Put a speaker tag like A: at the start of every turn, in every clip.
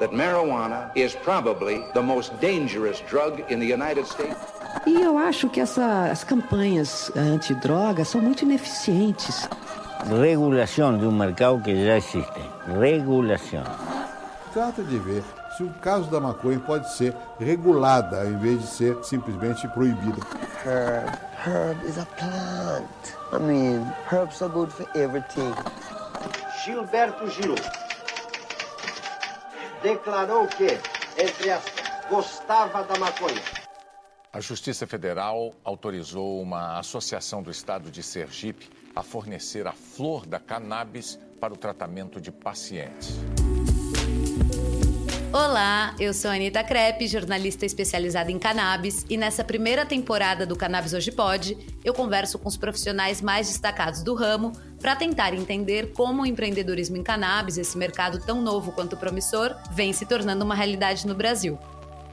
A: that marijuana is probably the most dangerous drug in the United States.
B: E eu acho que essa, as campanhas antidrogas são muito ineficientes.
C: Regulação de um mercado que já existe. Regulação.
D: Trata de ver se o caso da maconha pode ser regulada ao invés de ser simplesmente proibida.
E: Herb. Herb is a plant. I mean, herbs are good for everything.
F: Gilberto Gil declarou que, entre aspas, gostava da maconha.
G: A Justiça Federal autorizou uma associação do estado de Sergipe a fornecer a flor da cannabis para o tratamento de pacientes.
H: Olá, eu sou a Anitta Crepe, jornalista especializada em cannabis, e nessa primeira temporada do Cannabis Hoje Pode, eu converso com os profissionais mais destacados do ramo para tentar entender como o empreendedorismo em cannabis, esse mercado tão novo quanto promissor, vem se tornando uma realidade no Brasil.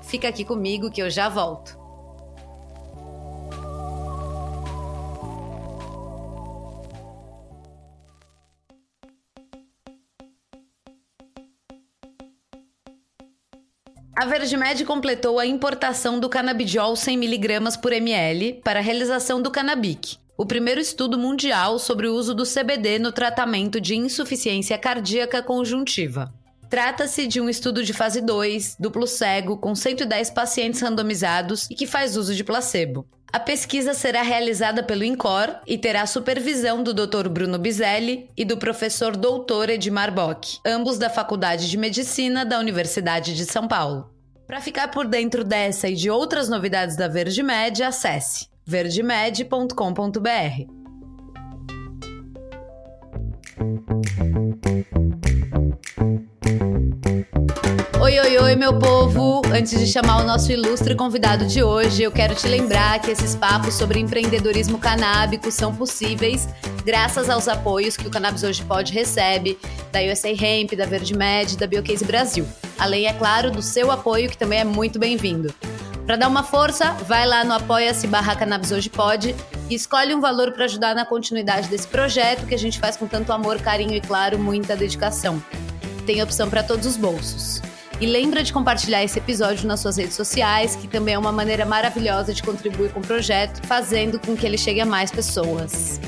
H: Fica aqui comigo que eu já volto. A Verdimed completou a importação do canabidiol 100mg por ml para a realização do Canabic, o primeiro estudo mundial sobre o uso do CBD no tratamento de insuficiência cardíaca conjuntiva. Trata-se de um estudo de fase 2, duplo cego, com 110 pacientes randomizados e que faz uso de placebo. A pesquisa será realizada pelo INCOR e terá supervisão do Dr. Bruno Bizelli e do professor Dr. Edmar Bock, ambos da Faculdade de Medicina da Universidade de São Paulo. Para ficar por dentro dessa e de outras novidades da Verdimed, acesse verdimed.com.br. Oi, oi, oi, meu povo! Antes de chamar o nosso ilustre convidado de hoje, eu quero te lembrar que esses papos sobre empreendedorismo canábico são possíveis graças aos apoios que o Cannabis Hoje Pode recebe da USA Hemp, da Verdimed, da Biocase Brasil. Além, é claro, do seu apoio, que também é muito bem-vindo. Para dar uma força, vai lá no apoia-se barra Cannabis Hoje Pode e escolhe um valor para ajudar na continuidade desse projeto que a gente faz com tanto amor, carinho e, claro, muita dedicação. Tem opção para todos os bolsos. E lembra de compartilhar esse episódio nas suas redes sociais, que também é uma maneira maravilhosa de contribuir com o projeto, fazendo com que ele chegue a mais pessoas.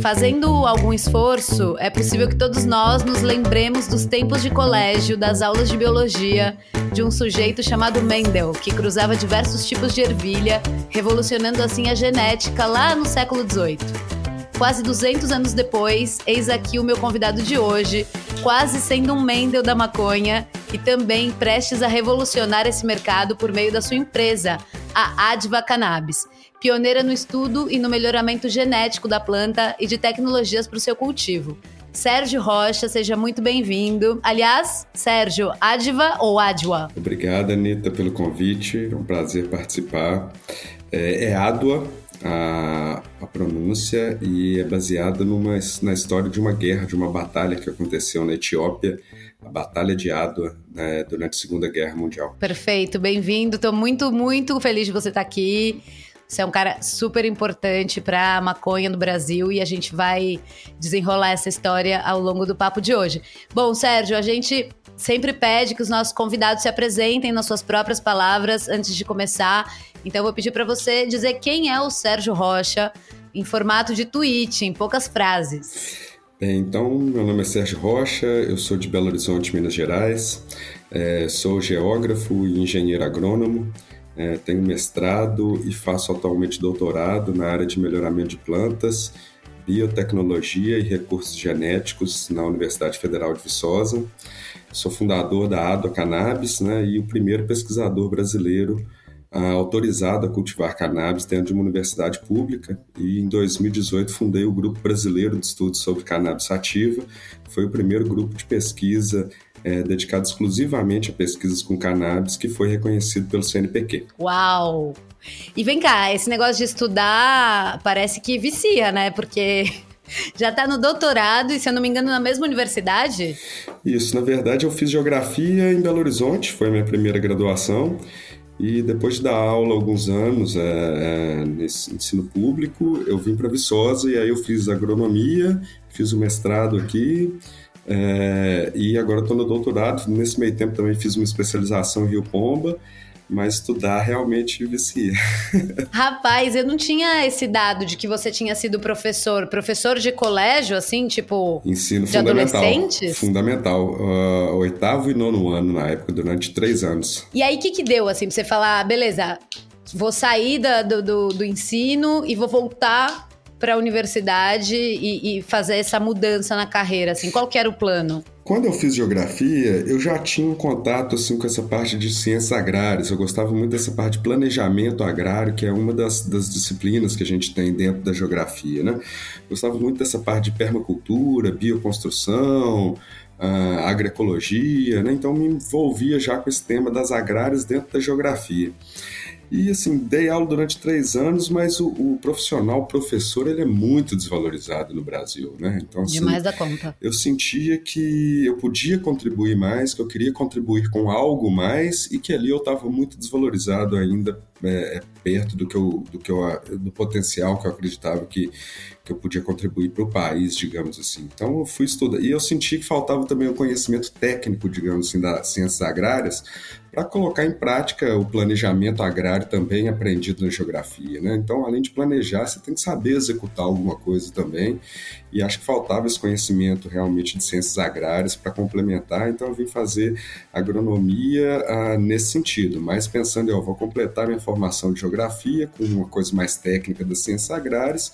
H: Fazendo algum esforço, é possível que todos nós nos lembremos dos tempos de colégio, das aulas de biologia, de um sujeito chamado Mendel, que cruzava diversos tipos de ervilha, revolucionando assim a genética lá no século XVIII. Quase 200 anos depois, eis aqui o meu convidado de hoje, quase sendo um Mendel da maconha e também prestes a revolucionar esse mercado por meio da sua empresa, a Adva Cannabis pioneira no estudo e no melhoramento genético da planta e de tecnologias para o seu cultivo. Sérgio Rocha, seja muito bem-vindo. Aliás, Sérgio, Adva ou Adwa?
I: Obrigada, Anitta, pelo convite. É um prazer participar. É, é Adwa a, a, pronúncia e é baseada numa, na história de uma guerra, de uma batalha que aconteceu na Etiópia, a Batalha de Adwa, né, durante a Segunda Guerra Mundial.
H: Perfeito, bem-vindo. Estou muito, muito feliz de você estar aqui. Você é um cara super importante para a maconha no Brasil e a gente vai desenrolar essa história ao longo do papo de hoje. Bom, Sérgio, a gente sempre pede que os nossos convidados se apresentem nas suas próprias palavras antes de começar. Então eu vou pedir para você dizer quem é o Sérgio Rocha em formato de tweet, em poucas frases.
I: Bem, então, meu nome é Sérgio Rocha, eu sou de Belo Horizonte, Minas Gerais, é, sou geógrafo e engenheiro agrônomo. É, tenho mestrado e faço atualmente doutorado na área de melhoramento de plantas, biotecnologia e recursos genéticos na Universidade Federal de Viçosa. Sou fundador da Adwa Cannabis né, e o primeiro pesquisador brasileiro ah, autorizado a cultivar cannabis dentro de uma universidade pública. E em 2018 fundei o Grupo Brasileiro de Estudos sobre Cannabis Sativa. Foi o primeiro grupo de pesquisa é, dedicado exclusivamente a pesquisas com cannabis, que foi reconhecido pelo CNPq.
H: Uau! E vem cá, esse negócio de estudar parece que vicia, né? Porque já está no doutorado e, se eu não me engano, na mesma universidade?
I: Isso, na verdade, eu fiz geografia em Belo Horizonte, foi a minha primeira graduação. E depois de dar aula alguns anos é, é, nesse ensino público, eu vim para Viçosa e aí eu fiz agronomia, fiz o mestrado aqui é, e agora estou no doutorado. Nesse meio tempo também fiz uma especialização em Rio Pomba mas estudar realmente vicia.
H: Rapaz, eu não tinha esse dado de que você tinha sido professor, professor de colégio, assim, tipo.
I: Ensino
H: de
I: fundamental.
H: adolescentes?
I: Fundamental. Uh, oitavo e nono ano na época, durante três anos.
H: E aí, o que, que deu, assim, pra você falar, ah, beleza, vou sair da, do, do, do ensino e vou voltar para a universidade e, e, fazer essa mudança na carreira, assim? Qual que era o plano?
I: Quando eu fiz geografia, eu já tinha um contato assim com essa parte de ciências agrárias. Eu gostava muito dessa parte de planejamento agrário, que é uma das, das disciplinas que a gente tem dentro da geografia, né? Gostava muito dessa parte de permacultura, bioconstrução, uh, agroecologia, né? Então me envolvia já com esse tema das agrárias dentro da geografia. E assim, dei aula durante três anos, mas o, o, profissional, o professor, ele é muito desvalorizado no Brasil, né? Então, assim,
H: Demais da conta.
I: Eu sentia que eu podia contribuir mais, que eu queria contribuir com algo mais e que ali eu estava muito desvalorizado ainda é, é, perto do que eu, do que eu, do potencial que eu acreditava que, que eu podia contribuir para o país, digamos assim. Então eu fui estudar e eu senti que faltava também o conhecimento técnico, digamos assim, das ciências agrárias para colocar em prática o planejamento agrário também aprendido na geografia, né? Então, além de planejar, você tem que saber executar alguma coisa também. E acho que faltava esse conhecimento realmente de ciências agrárias para complementar. Então, eu vim fazer agronomia ah, nesse sentido, mas pensando, eu vou completar minha formação de geografia com uma coisa mais técnica das ciências agrárias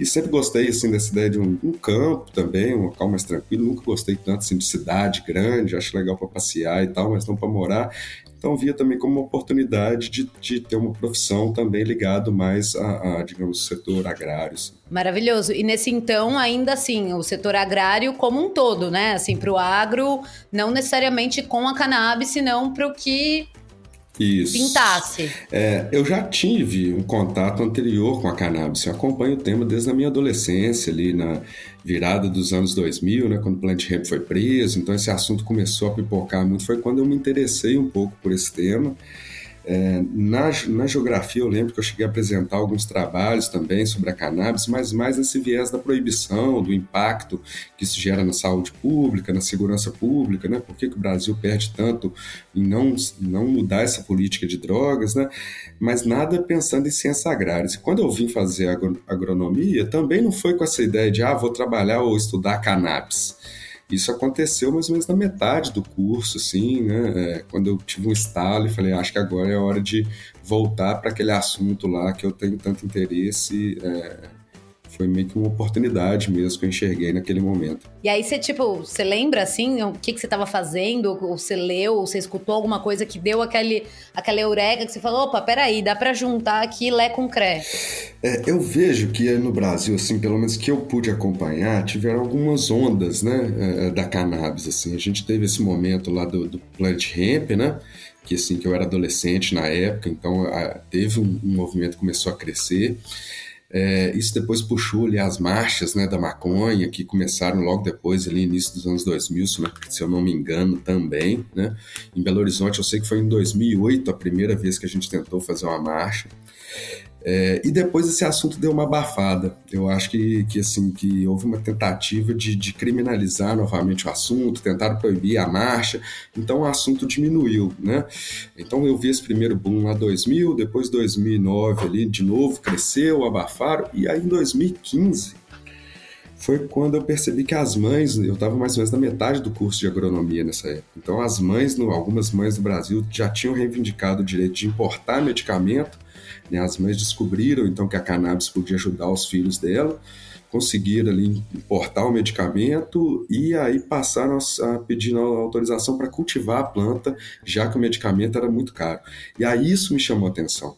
I: e sempre gostei assim dessa ideia de um, um, campo também, um local mais tranquilo. Nunca gostei tanto assim, de cidade grande, acho legal para passear e tal, mas não para morar. Então via também como uma oportunidade de, de ter uma profissão também ligado mais a, a digamos, setor agrário. Assim.
H: Maravilhoso. E nesse então, ainda assim, o setor agrário como um todo, né? Assim, para o agro, não necessariamente com a cannabis, senão para o que
I: isso.
H: pintasse.
I: É, eu já tive um contato anterior com a cannabis. Eu acompanho o tema desde a minha adolescência, ali na virada dos anos 2000, né, quando o Plant Hemp foi preso. Então esse assunto começou a pipocar muito. Foi quando eu me interessei um pouco por esse tema. É, na, na geografia, eu lembro que eu cheguei a apresentar alguns trabalhos também sobre a cannabis, mas mais nesse viés da proibição, do impacto que isso gera na saúde pública, na segurança pública, né? Por que, que o Brasil perde tanto em não, não mudar essa política de drogas, né? Mas nada pensando em ciências agrárias. E quando eu vim fazer agronomia, também não foi com essa ideia de, ah, vou trabalhar ou estudar cannabis. Isso aconteceu mais ou menos na metade do curso, assim, né? É, quando eu tive um estalo e falei, acho que agora é hora de voltar para aquele assunto lá que eu tenho tanto interesse. É, foi meio que uma oportunidade mesmo que eu enxerguei naquele momento.
H: E aí você, tipo, você lembra, assim, o que, que você estava fazendo? Ou você leu, ou você escutou alguma coisa que deu aquele, aquela eureka que você falou, opa, peraí, dá para juntar aqui Lé com Cré?
I: É, eu vejo que no Brasil, assim, pelo menos que eu pude acompanhar, tiveram algumas ondas, né, é, da cannabis, assim. A gente teve esse momento lá do, do plant hemp, né, que assim, que eu era adolescente na época, então teve um, um movimento que começou a crescer. É, isso depois puxou ali as marchas né, da maconha, que começaram logo depois, ali início dos anos 2000, se eu não me engano, também. Né? Em Belo Horizonte, eu sei que foi em 2008 a primeira vez que a gente tentou fazer uma marcha. É, e depois esse assunto deu uma abafada. Eu acho que, que, assim, que houve uma tentativa de, de criminalizar novamente o assunto, tentaram proibir a marcha, então o assunto diminuiu, né? Então eu vi esse primeiro boom lá 2000, depois 2009 ali de novo, cresceu, abafaram, e aí em 2015 foi quando eu percebi que as mães, eu estava mais ou menos na metade do curso de agronomia nessa época. Então as mães, algumas mães do Brasil já tinham reivindicado o direito de importar medicamento né? As mães descobriram então que a cannabis podia ajudar os filhos dela, conseguiram ali importar o medicamento e aí passaram a pedir autorização para cultivar a planta, já que o medicamento era muito caro. E aí isso me chamou a atenção,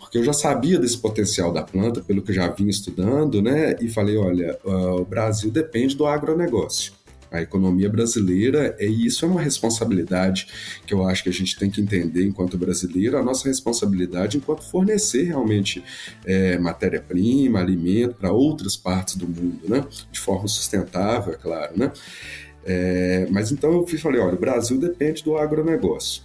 I: porque eu já sabia desse potencial da planta, pelo que eu já vinha estudando, né? E falei, olha, uh, o Brasil depende do agronegócio a economia brasileira, e isso é uma responsabilidade que eu acho que a gente tem que entender enquanto brasileiro, a nossa responsabilidade enquanto fornecer realmente é, matéria-prima, alimento para outras partes do mundo, né? De forma sustentável, é claro, né? É, mas então eu falei, olha, o Brasil depende do agronegócio.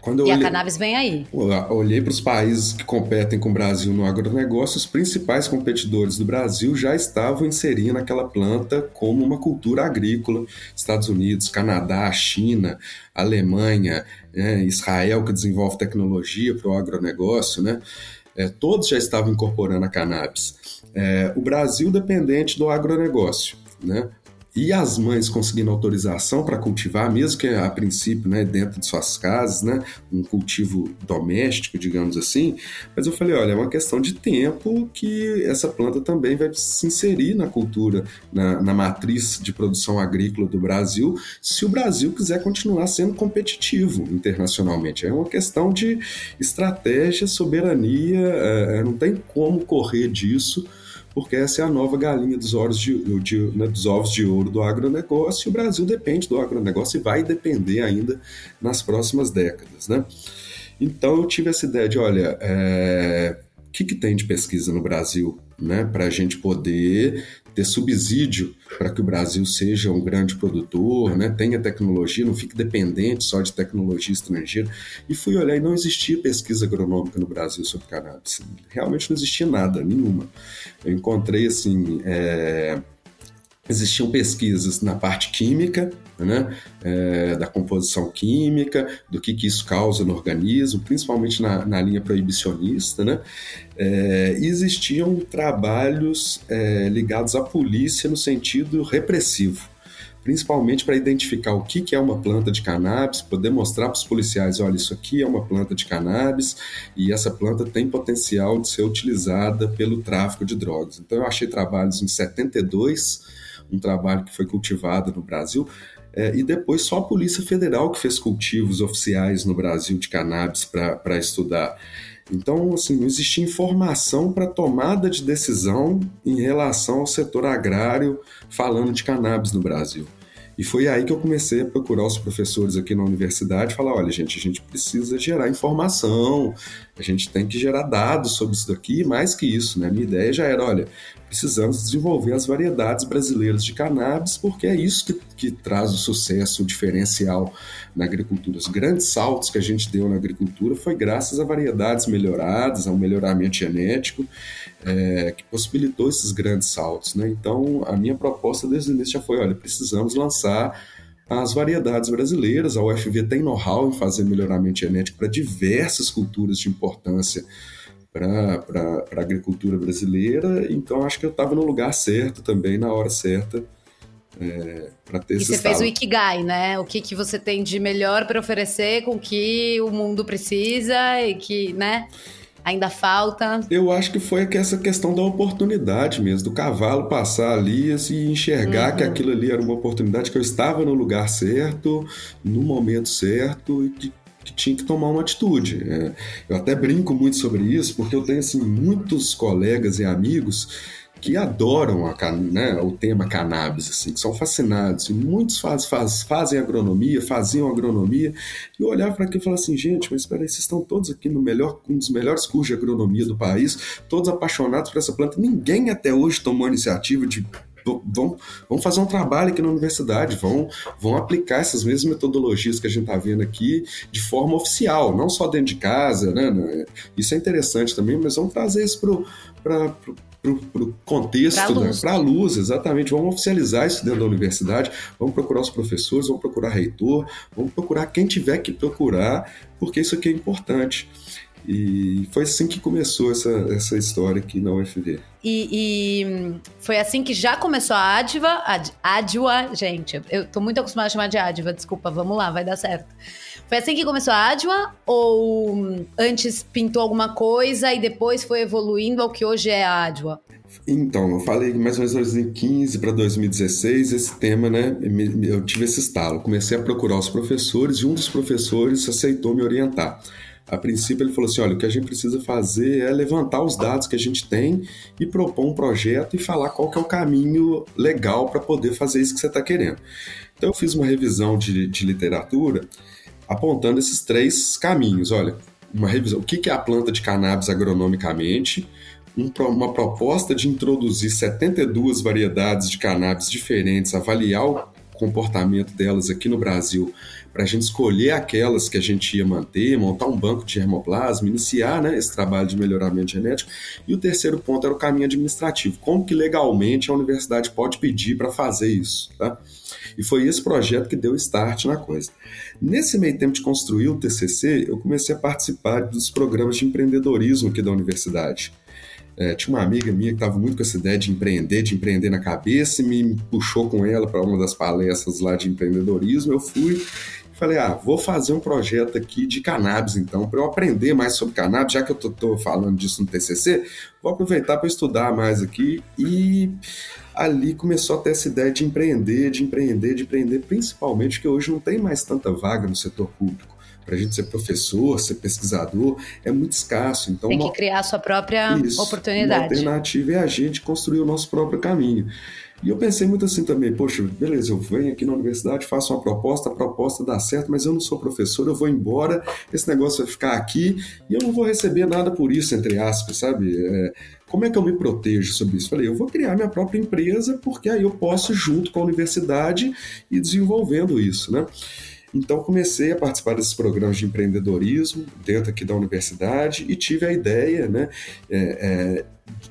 H: Quando e olhei, a cannabis vem aí.
I: Olhei para os países que competem com o Brasil no agronegócio, os principais competidores do Brasil já estavam inserindo aquela planta como uma cultura agrícola. Estados Unidos, Canadá, China, Alemanha, né, Israel, que desenvolve tecnologia para o agronegócio, né? É, todos já estavam incorporando a cannabis. É, o Brasil dependente do agronegócio. Né? E as mães conseguindo autorização para cultivar, mesmo que a princípio, né, dentro de suas casas, né, um cultivo doméstico, digamos assim. Mas eu falei, olha, é uma questão de tempo que essa planta também vai se inserir na cultura, na, na matriz de produção agrícola do Brasil, se o Brasil quiser continuar sendo competitivo internacionalmente. É uma questão de estratégia, soberania, é, não tem como correr disso porque essa é a nova galinha dos ovos de, de, né, dos ovos de ouro do agronegócio, e o Brasil depende do agronegócio e vai depender ainda nas próximas décadas. Né? Então eu tive essa ideia de, olha, é, o que, que tem de pesquisa no Brasil né, para a gente poder ter subsídio para que o Brasil seja um grande produtor, né, tenha tecnologia, não fique dependente só de tecnologia estrangeira. E fui olhar e não existia pesquisa agronômica no Brasil sobre cannabis. Realmente não existia nada, nenhuma. Eu encontrei assim. É existiam pesquisas na parte química, né, é, da composição química, do que, que isso causa no organismo, principalmente na, na linha proibicionista, né, é, existiam trabalhos é, ligados à polícia no sentido repressivo, principalmente para identificar o que, que é uma planta de cannabis, poder mostrar para os policiais, olha, isso aqui é uma planta de cannabis e essa planta tem potencial de ser utilizada pelo tráfico de drogas. Então eu achei trabalhos em 72 um trabalho que foi cultivado no Brasil. É, e depois só a Polícia Federal que fez cultivos oficiais no Brasil de cannabis para estudar. Então, assim, não existia informação para tomada de decisão em relação ao setor agrário falando de cannabis no Brasil. E foi aí que eu comecei a procurar os professores aqui na universidade falar: olha, gente, a gente precisa gerar informação, a gente tem que gerar dados sobre isso daqui, mais que isso, né? Minha ideia já era: olha, precisamos desenvolver as variedades brasileiras de cannabis, porque é isso que, que traz o sucesso, o diferencial na agricultura. Os grandes saltos que a gente deu na agricultura foi graças a variedades melhoradas, ao melhoramento genético, é, que possibilitou esses grandes saltos. Né? Então, a minha proposta desde o início já foi: olha, precisamos lançar as variedades brasileiras. A UFV tem know-how em fazer melhoramento genético para diversas culturas de importância para a agricultura brasileira, então acho que eu estava no lugar certo também, na hora certa, é, para ter
H: e você fez o Ikigai, né? O que, que você tem de melhor para oferecer com que o mundo precisa e que, né? Ainda falta.
I: Eu acho que foi essa questão da oportunidade mesmo, do cavalo passar ali assim, e enxergar uhum. que aquilo ali era uma oportunidade, que eu estava no lugar certo, no momento certo e que tinha que tomar uma atitude. É, eu até brinco muito sobre isso, porque eu tenho assim, muitos colegas e amigos que adoram a, né, o tema cannabis, assim, que são fascinados. E muitos faz, faz, fazem agronomia, faziam agronomia. E eu olhava para aquilo e falava assim, gente, mas espera aí, vocês estão todos aqui no melhor, um dos melhores cursos de agronomia do país, todos apaixonados por essa planta. Ninguém até hoje tomou a iniciativa de vão, vão fazer um trabalho aqui na universidade, vão, vão aplicar essas mesmas metodologias que a gente está vendo aqui de forma oficial, não só dentro de casa, né? Isso é interessante também, mas vamos trazer isso para o contexto, para a
H: né? luz.
I: Né? luz, exatamente. Vamos oficializar isso dentro da universidade, vamos procurar os professores, vamos procurar reitor, vamos procurar quem tiver que procurar, porque isso aqui é importante. E foi assim que começou essa, essa história aqui na UFV.
H: E, e foi assim que já começou a Adva, Ad, Adwa, gente, eu tô muito acostumada a chamar de Adva, desculpa, vamos lá, vai dar certo. Foi assim que começou a Adwa ou antes pintou alguma coisa e depois foi evoluindo ao que hoje é a Adwa?
I: Então, eu falei mais ou menos em 2015 para 2016, esse tema, né? Eu tive esse estalo. Comecei a procurar os professores e um dos professores aceitou me orientar. A princípio, ele falou assim: olha, o que a gente precisa fazer é levantar os dados que a gente tem e propor um projeto e falar qual que é o caminho legal para poder fazer isso que você está querendo. Então, eu fiz uma revisão de, de literatura apontando esses três caminhos. Olha, uma revisão: o que é a planta de cannabis agronomicamente, uma proposta de introduzir 72 variedades de cannabis diferentes, avaliar comportamento delas aqui no Brasil, para a gente escolher aquelas que a gente ia manter, montar um banco de germoplasma, iniciar né, esse trabalho de melhoramento genético. E o terceiro ponto era o caminho administrativo. Como que legalmente a universidade pode pedir para fazer isso? Tá? E foi esse projeto que deu start na coisa. Nesse meio tempo de construir o TCC, eu comecei a participar dos programas de empreendedorismo aqui da universidade. É, tinha uma amiga minha que estava muito com essa ideia de empreender, de empreender na cabeça, e me puxou com ela para uma das palestras lá de empreendedorismo. Eu fui falei, ah, vou fazer um projeto aqui de cannabis, então, para eu aprender mais sobre cannabis, já que eu estou falando disso no TCC, vou aproveitar para estudar mais aqui. E ali começou a ter essa ideia de empreender, de empreender, de empreender, principalmente porque hoje não tem mais tanta vaga no setor público para a gente ser professor, ser pesquisador, é muito escasso. Então,
H: Tem que criar a sua própria isso, oportunidade.
I: A alternativa é a gente construir o nosso próprio caminho. E eu pensei muito assim também, poxa, beleza, eu venho aqui na universidade, faço uma proposta, a proposta dá certo, mas eu não sou professor, eu vou embora, esse negócio vai ficar aqui e eu não vou receber nada por isso, entre aspas, sabe? É, como é que eu me protejo sobre isso? Falei, eu vou criar minha própria empresa, porque aí eu posso, junto com a universidade, ir desenvolvendo isso, né? Então comecei a participar desses programas de empreendedorismo dentro aqui da universidade e tive a ideia né, é, é,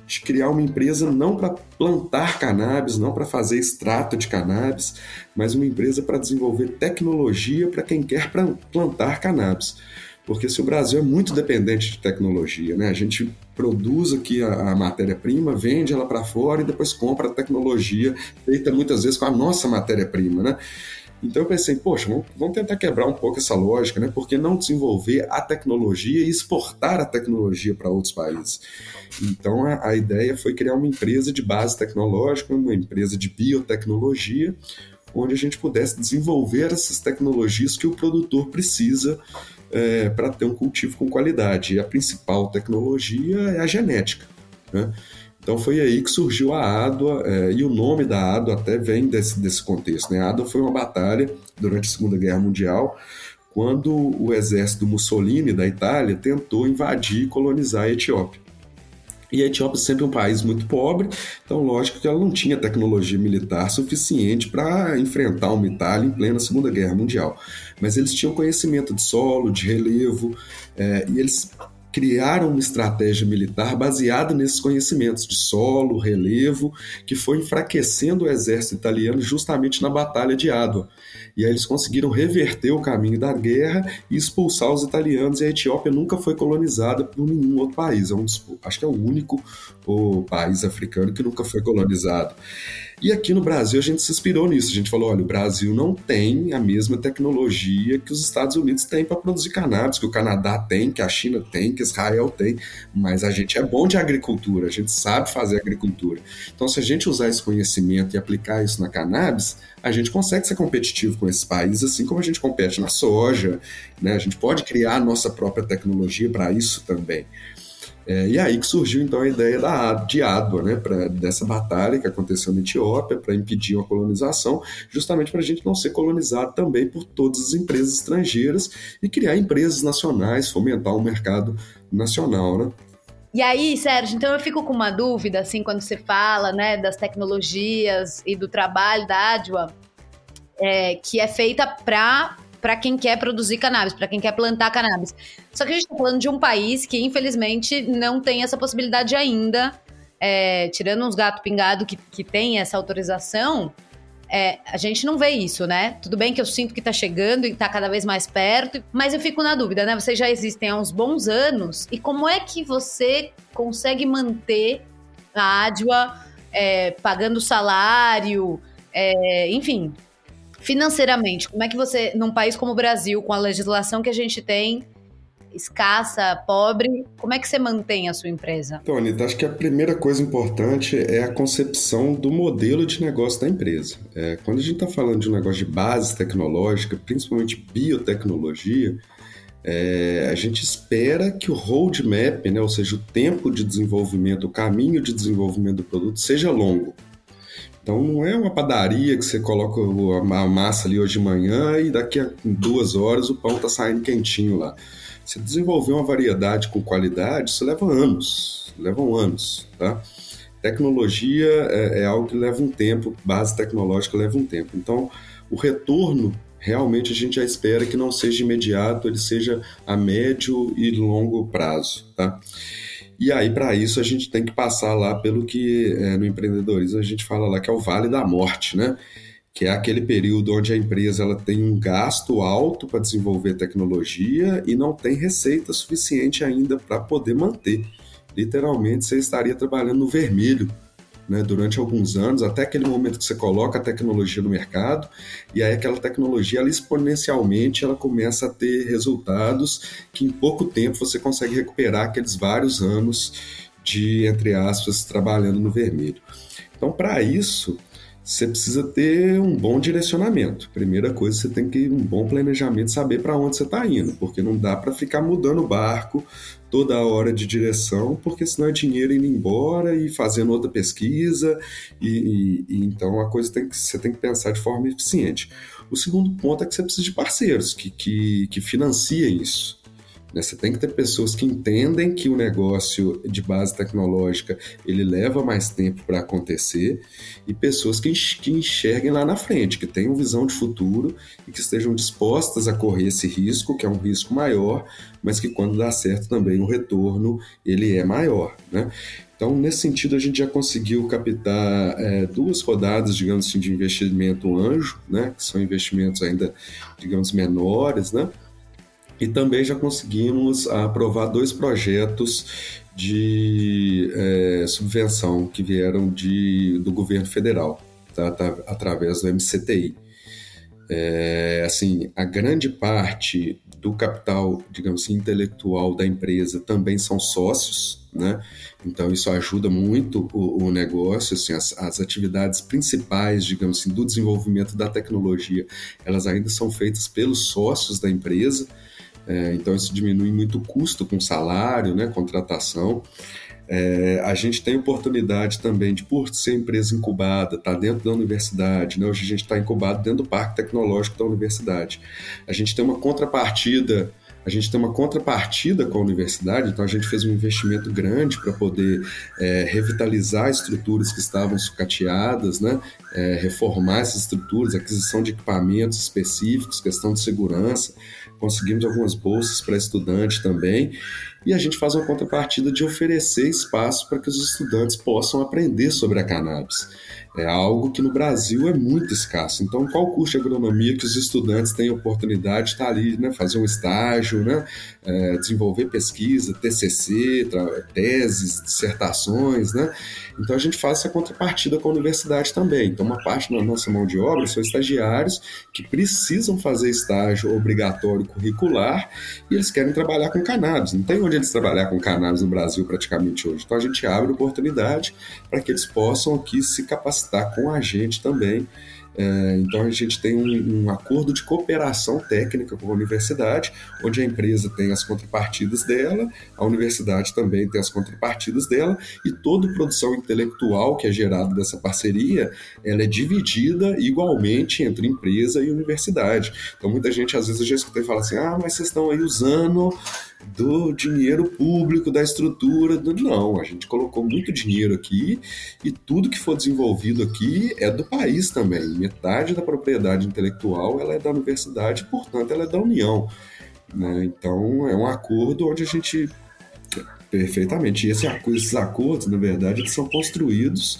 I: de criar uma empresa não para plantar cannabis, não para fazer extrato de cannabis, mas uma empresa para desenvolver tecnologia para quem quer plantar cannabis. Porque se o Brasil é muito dependente de tecnologia, né? A gente produz aqui a, a matéria-prima, vende ela para fora e depois compra a tecnologia feita muitas vezes com a nossa matéria-prima, né? Então eu pensei, poxa, vamos, tentar quebrar um pouco essa lógica, né? Por que não desenvolver a tecnologia e exportar a tecnologia para outros países? Então a, a, ideia foi criar uma empresa de base tecnológica, uma empresa de biotecnologia, onde a gente pudesse desenvolver essas tecnologias que o produtor precisa é, para ter um cultivo com qualidade. E a principal tecnologia é a genética. Né? Então foi aí que surgiu a Adwa, é, e o nome da Adwa até vem desse, desse contexto. Né? A Adwa foi uma batalha durante a Segunda Guerra Mundial, quando o exército Mussolini da Itália tentou invadir e colonizar a Etiópia. E a Etiópia é sempre um país muito pobre, então lógico que ela não tinha tecnologia militar suficiente para enfrentar uma Itália em plena Segunda Guerra Mundial. Mas eles tinham conhecimento de solo, de relevo, é, e eles criaram uma estratégia militar baseada nesses conhecimentos de solo, relevo, que foi enfraquecendo o exército italiano justamente na Batalha de Adwa. E aí eles conseguiram reverter o caminho da guerra e expulsar os italianos, e a Etiópia nunca foi colonizada por nenhum outro país. É um, acho que é o único o país africano que nunca foi colonizado. E aqui no Brasil a gente se inspirou nisso. A gente falou: olha, o Brasil não tem a mesma tecnologia que os Estados Unidos têm para produzir cannabis, que o Canadá tem, que a China tem, que Israel tem, mas a gente é bom de agricultura, a gente sabe fazer agricultura. Então, se a gente usar esse conhecimento e aplicar isso na cannabis, a gente consegue ser competitivo com esses países, assim como a gente compete na soja, né? A gente pode criar a nossa própria tecnologia para isso também. É, e aí que surgiu então a ideia da, de Adwa, né, pra, dessa batalha que aconteceu na Etiópia para impedir uma colonização, justamente para a gente não ser colonizado também por todas as empresas estrangeiras e criar empresas nacionais, fomentar o um mercado nacional, né?
H: E aí, Sérgio, então eu fico com uma dúvida, assim, quando você fala, né, das tecnologias e do trabalho da Adwa, é, que é feita para para quem quer produzir cannabis, para quem quer plantar cannabis. Só que a gente está falando de um país que, infelizmente, não tem essa possibilidade ainda. É, tirando uns gato pingado que, que tem essa autorização, é, a gente não vê isso, né? Tudo bem que eu sinto que está chegando e está cada vez mais perto, mas eu fico na dúvida, né? Vocês já existem há uns bons anos, e como é que você consegue manter a Adwa é, pagando salário, é, enfim, financeiramente, como é que você, num país como o Brasil, com a legislação que a gente tem, escassa, pobre, como é que você mantém a sua empresa?
I: Então, Anitta, acho que a primeira coisa importante é a concepção do modelo de negócio da empresa. É, quando a gente está falando de um negócio de base tecnológica, principalmente biotecnologia, é, a gente espera que o roadmap, né, ou seja, o tempo de desenvolvimento, o caminho de desenvolvimento do produto seja longo. Então não é uma padaria que você coloca a massa ali hoje de manhã e daqui a duas horas o pão está saindo quentinho lá. Você desenvolver uma variedade com qualidade, isso leva anos, levam anos, tá? Tecnologia é, é algo que leva um tempo, base tecnológica leva um tempo. Então, o retorno realmente a gente já espera que não seja imediato, ele seja a médio e longo prazo, tá? E aí, para isso, a gente tem que passar lá pelo que é, no empreendedorismo a gente fala lá que é o vale da morte, né? Que é aquele período onde a empresa ela tem um gasto alto para desenvolver tecnologia e não tem receita suficiente ainda para poder manter. Literalmente, você estaria trabalhando no vermelho né, durante alguns anos, até aquele momento que você coloca a tecnologia no mercado, e aí aquela tecnologia, ela exponencialmente, ela começa a ter resultados que em pouco tempo você consegue recuperar aqueles vários anos de, entre aspas, trabalhando no vermelho. Então, para isso, você precisa ter um bom direcionamento. Primeira coisa, você tem que um bom planejamento, saber para onde você está indo, porque não dá para ficar mudando o barco toda hora de direção, porque senão é dinheiro indo embora e fazendo outra pesquisa, e, e, e então a coisa tem que você tem que pensar de forma eficiente. O segundo ponto é que você precisa de parceiros que, que, que financiem isso. Né? Você tem que ter pessoas que entendem que o negócio de base tecnológica ele leva mais tempo para acontecer e pessoas que, enxerguem lá na frente, que tenham visão de futuro e que estejam dispostas a correr esse risco, que é um risco maior, mas que quando dá certo também o retorno ele é maior. Né? Então, nesse sentido, a gente já conseguiu captar é, duas rodadas, digamos assim, de investimento anjo, né? que são investimentos ainda, digamos, menores, né? E também já conseguimos aprovar dois projetos de é, subvenção que vieram de, do governo federal, tá, tá, através do MCTI. É, assim, a grande parte do capital, digamos assim, intelectual da empresa também são sócios, né? Então isso ajuda muito o, o negócio, assim, as, as, atividades principais, digamos assim, do desenvolvimento da tecnologia, elas ainda são feitas pelos sócios da empresa. É, então isso diminui muito o custo com salário, né, contratação. É, a gente tem oportunidade também de, por ser empresa incubada, estar tá dentro da universidade, né? hoje a gente está incubado dentro do parque tecnológico da universidade. A gente tem uma contrapartida a gente tem uma contrapartida com a universidade, então a gente fez um investimento grande para poder é, revitalizar estruturas que estavam sucateadas, né? É, reformar essas estruturas, aquisição de equipamentos específicos, questão de segurança conseguimos algumas bolsas para estudante também, e a gente faz uma contrapartida de oferecer espaço para que os estudantes possam aprender sobre a cannabis. É algo que no Brasil é muito escasso. Então, qual curso de agronomia que os estudantes têm oportunidade de estar ali, né, fazer um estágio, né, é, desenvolver pesquisa, TCC, teses, dissertações, né? Então, a gente faz essa contrapartida com a universidade também. Então, uma parte da nossa mão de obra são estagiários que precisam fazer estágio obrigatório curricular e eles querem trabalhar com cannabis. Não tem onde eles trabalhar com cannabis no Brasil praticamente hoje. Então, a gente abre oportunidade para que eles possam aqui se capacitar com a gente também então a gente tem um, um, acordo de cooperação técnica com a universidade, onde a empresa tem as contrapartidas dela, a universidade também tem as contrapartidas dela, e toda produção intelectual que é gerada dessa parceria, ela é dividida igualmente entre empresa e universidade. Então muita gente às vezes eu já escutei falar assim, ah, mas vocês estão aí usando do dinheiro público, da estrutura. Do... Não, a gente colocou muito dinheiro aqui e tudo que for desenvolvido aqui é do país também. Metade da propriedade intelectual ela é da universidade, portanto, ela é da União. Né? Então, é um acordo onde a gente. Perfeitamente. E esse, esses acordos, na verdade, eles são construídos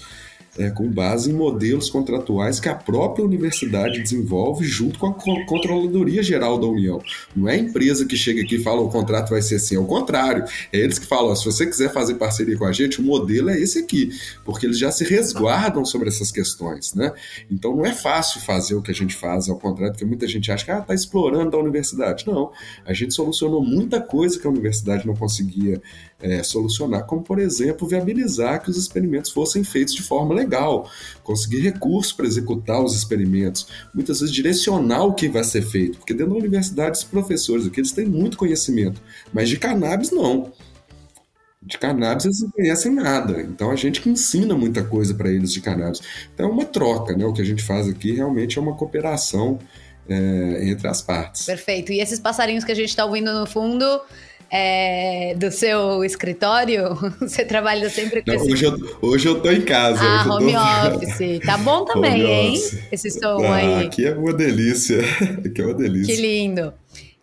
I: é, com base em modelos contratuais que a própria universidade desenvolve junto com a Controladoria Geral da União. Não é a empresa que chega aqui e fala o contrato vai ser assim, é o contrário. É eles que falam, se você quiser fazer parceria com a gente, o modelo é esse aqui, porque eles já se resguardam sobre essas questões, né? Então não é fácil fazer o que a gente faz, ao contrário, porque muita gente acha que ah, tá explorando a universidade. Não, a gente solucionou muita coisa que a universidade não conseguia é, solucionar, como por exemplo viabilizar que os experimentos fossem feitos de forma legal, conseguir recursos para executar os experimentos, muitas vezes direcionar o que vai ser feito, porque dentro da universidade os professores aqui eles têm muito conhecimento, mas de cannabis não. De cannabis eles não conhecem nada, então a gente que ensina muita coisa para eles de cannabis. Então é uma troca, né? O que a gente faz aqui realmente é uma cooperação é, entre as partes.
H: Perfeito. E esses passarinhos que a gente está ouvindo no fundo é, do seu escritório? Você trabalha sempre com
I: Não,
H: esse...
I: hoje, eu, hoje eu tô em casa.
H: Ah, home
I: tô...
H: office. Tá bom também, hein? Esse som
I: Ah,
H: aí.
I: Aqui é uma delícia. Aqui é uma delícia.
H: Que lindo.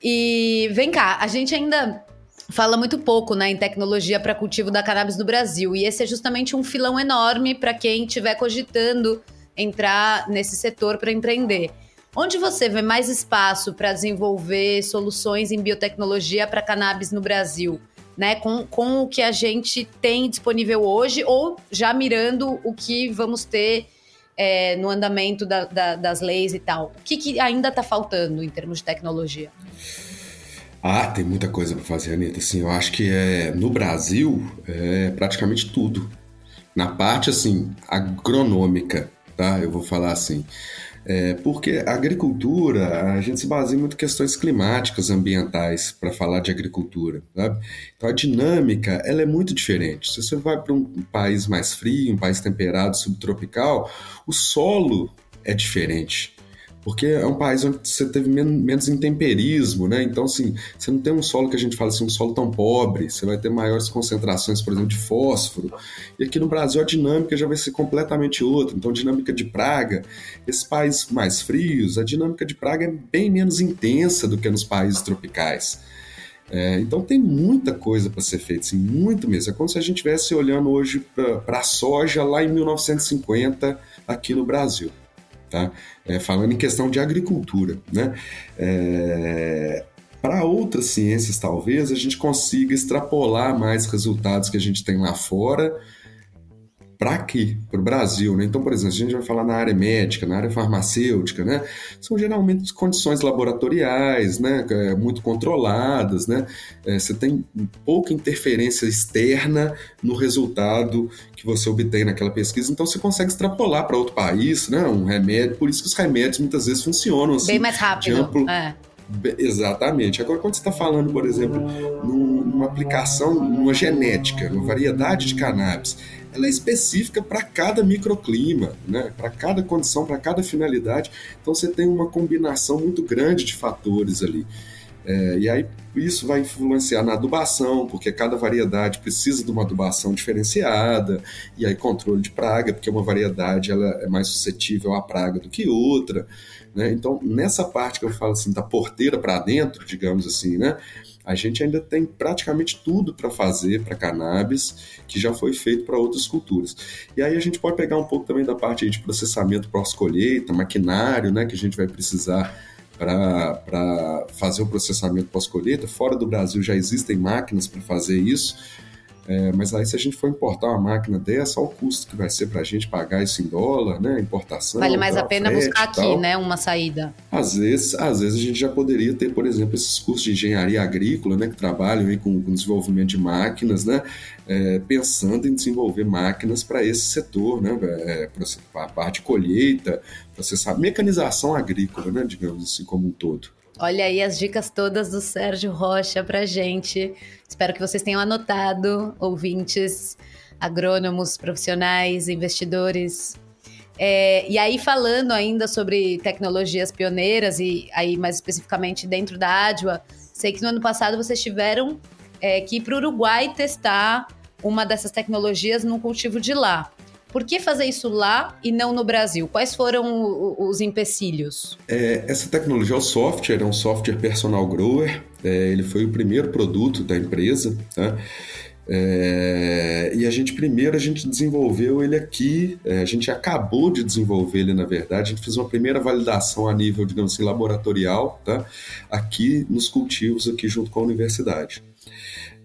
H: E vem cá, a gente ainda fala muito pouco né, em tecnologia para cultivo da cannabis no Brasil. E esse é justamente um filão enorme para quem estiver cogitando entrar nesse setor para empreender. Onde você vê mais espaço para desenvolver soluções em biotecnologia para cannabis no Brasil? Né, com, com o que a gente tem disponível hoje, ou já mirando o que vamos ter é, no andamento da- da- das leis e tal. O que, que ainda está faltando em termos de tecnologia?
I: Ah, tem muita coisa para fazer, Anitta. Assim, eu acho que é, no Brasil é praticamente tudo. Na parte assim agronômica, tá? Eu vou falar assim. É, porque a agricultura, a gente se baseia muito em questões climáticas, ambientais, para falar de agricultura. Sabe? Então a dinâmica ela é muito diferente. Se você vai para um país mais frio, um país temperado, subtropical, o solo é diferente. Porque é um país onde você teve men menos intemperismo, né? Então, assim, você não tem um solo que a gente fala assim, um solo tão pobre, você vai ter maiores concentrações, por exemplo, de fósforo. E aqui no Brasil a dinâmica já vai ser completamente outra. Então, dinâmica de praga, esses países mais frios, a dinâmica de praga é bem menos intensa do que nos países tropicais. É, então tem muita coisa para ser feita, assim, muito mesmo. É como se a gente estivesse olhando hoje para a soja lá em 1950 aqui no Brasil. Tá? É, falando em questão de agricultura. Né? É, para outras ciências, talvez, a gente consiga extrapolar mais resultados que a gente tem lá fora para aqui, para o Brasil. Né? Então, por exemplo, a gente vai falar na área médica, na área farmacêutica, né? são geralmente condições laboratoriais, né? É, muito controladas. Né? É, você tem pouca interferência externa no resultado que você obtém naquela pesquisa, então você consegue extrapolar para outro país, né? um remédio. Por isso que os remédios muitas vezes funcionam assim,
H: Bem mais rápido.
I: amplo,
H: É.
I: Exatamente. Agora, quando você está falando, por exemplo, num- numa aplicação, numa genética, numa variedade de cannabis, ela é específica para cada microclima, né? para cada condição, para cada finalidade. Então, você tem uma combinação muito grande de fatores ali. É, e aí, isso vai influenciar na adubação, porque cada variedade precisa de uma adubação diferenciada, e aí controle de praga, porque uma variedade ela é mais suscetível à praga do que outra. Né? Então, nessa parte que eu falo assim, da porteira para dentro, digamos assim, né? A gente ainda tem praticamente tudo para fazer para cannabis que já foi feito para outras culturas. E aí a gente pode pegar um pouco também da parte de processamento pós-colheita, maquinário, né, que a gente vai precisar para fazer o processamento pós-colheita. Fora do Brasil já existem máquinas para fazer isso. É, mas aí, se a gente for importar uma máquina dessa, olha o custo que vai ser para a gente pagar isso em dólar, né? Importação.
H: Vale mais a pena
I: frete
H: buscar aqui,
I: tal.
H: né? Uma saída.
I: Às vezes, às vezes a gente já poderia ter, por exemplo, esses cursos de engenharia agrícola, né, que trabalham aí com, com desenvolvimento de máquinas, né, é, pensando em desenvolver máquinas para esse setor, né, é, para a parte de colheita, processar, mecanização agrícola, né, digamos assim, como um todo.
H: Olha aí as dicas todas do Sérgio Rocha pra gente. Espero que vocês tenham anotado, ouvintes, agrônomos, profissionais, investidores. É, e aí, falando ainda sobre tecnologias pioneiras, e aí mais especificamente dentro da Adwa, sei que no ano passado vocês tiveram é, que ir para o Uruguai testar uma dessas tecnologias no cultivo de lá. Por que fazer isso lá e não no Brasil? Quais foram os empecilhos?
I: É, essa tecnologia o software, é um software personal grower. É, ele foi o primeiro produto da empresa, tá? É, e a gente primeiro a gente desenvolveu ele aqui, é, a gente acabou de desenvolver ele na verdade, a gente fez uma primeira validação a nível, digamos assim, laboratorial, tá? Aqui nos cultivos aqui junto com a universidade.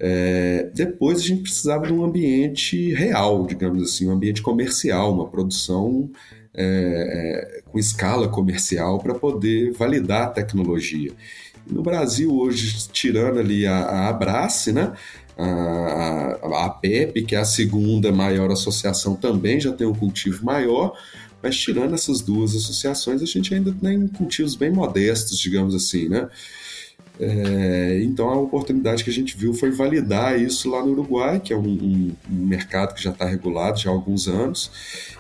I: É, depois a gente precisava de um ambiente real, digamos assim, um ambiente comercial, uma produção é, é, com escala comercial para poder validar a tecnologia. No Brasil hoje, tirando ali a, a Abrace, né? A, a, a PEP, que é a segunda maior associação, também já tem um cultivo maior, mas tirando essas duas associações, a gente ainda tem cultivos bem modestos, digamos assim, né? É, então a oportunidade que a gente viu foi validar isso lá no Uruguai, que é um, um- mercado que já está regulado já há alguns anos,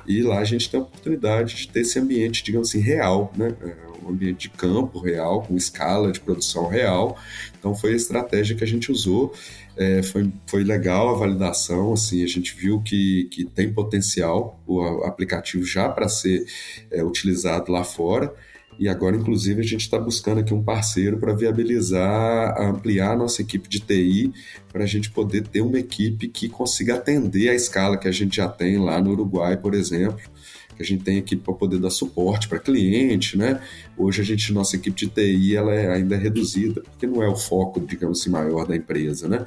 I: e lá a gente tem a oportunidade de ter esse ambiente, digamos assim, real, né? É, um ambiente de campo real, com escala de produção real. Então foi a estratégia que a gente usou. É, foi, foi legal a validação, assim, a gente viu que, que tem potencial o aplicativo já para ser é, utilizado lá fora. E agora, inclusive, a gente está buscando aqui um parceiro para viabilizar, ampliar a nossa equipe de TI, para a gente poder ter uma equipe que consiga atender a escala que a gente já tem lá no Uruguai, por exemplo a gente tem equipe para poder dar suporte para cliente, né? Hoje a gente, nossa equipe de TI, ela é ainda reduzida, porque não é o foco, digamos assim, maior da empresa, né?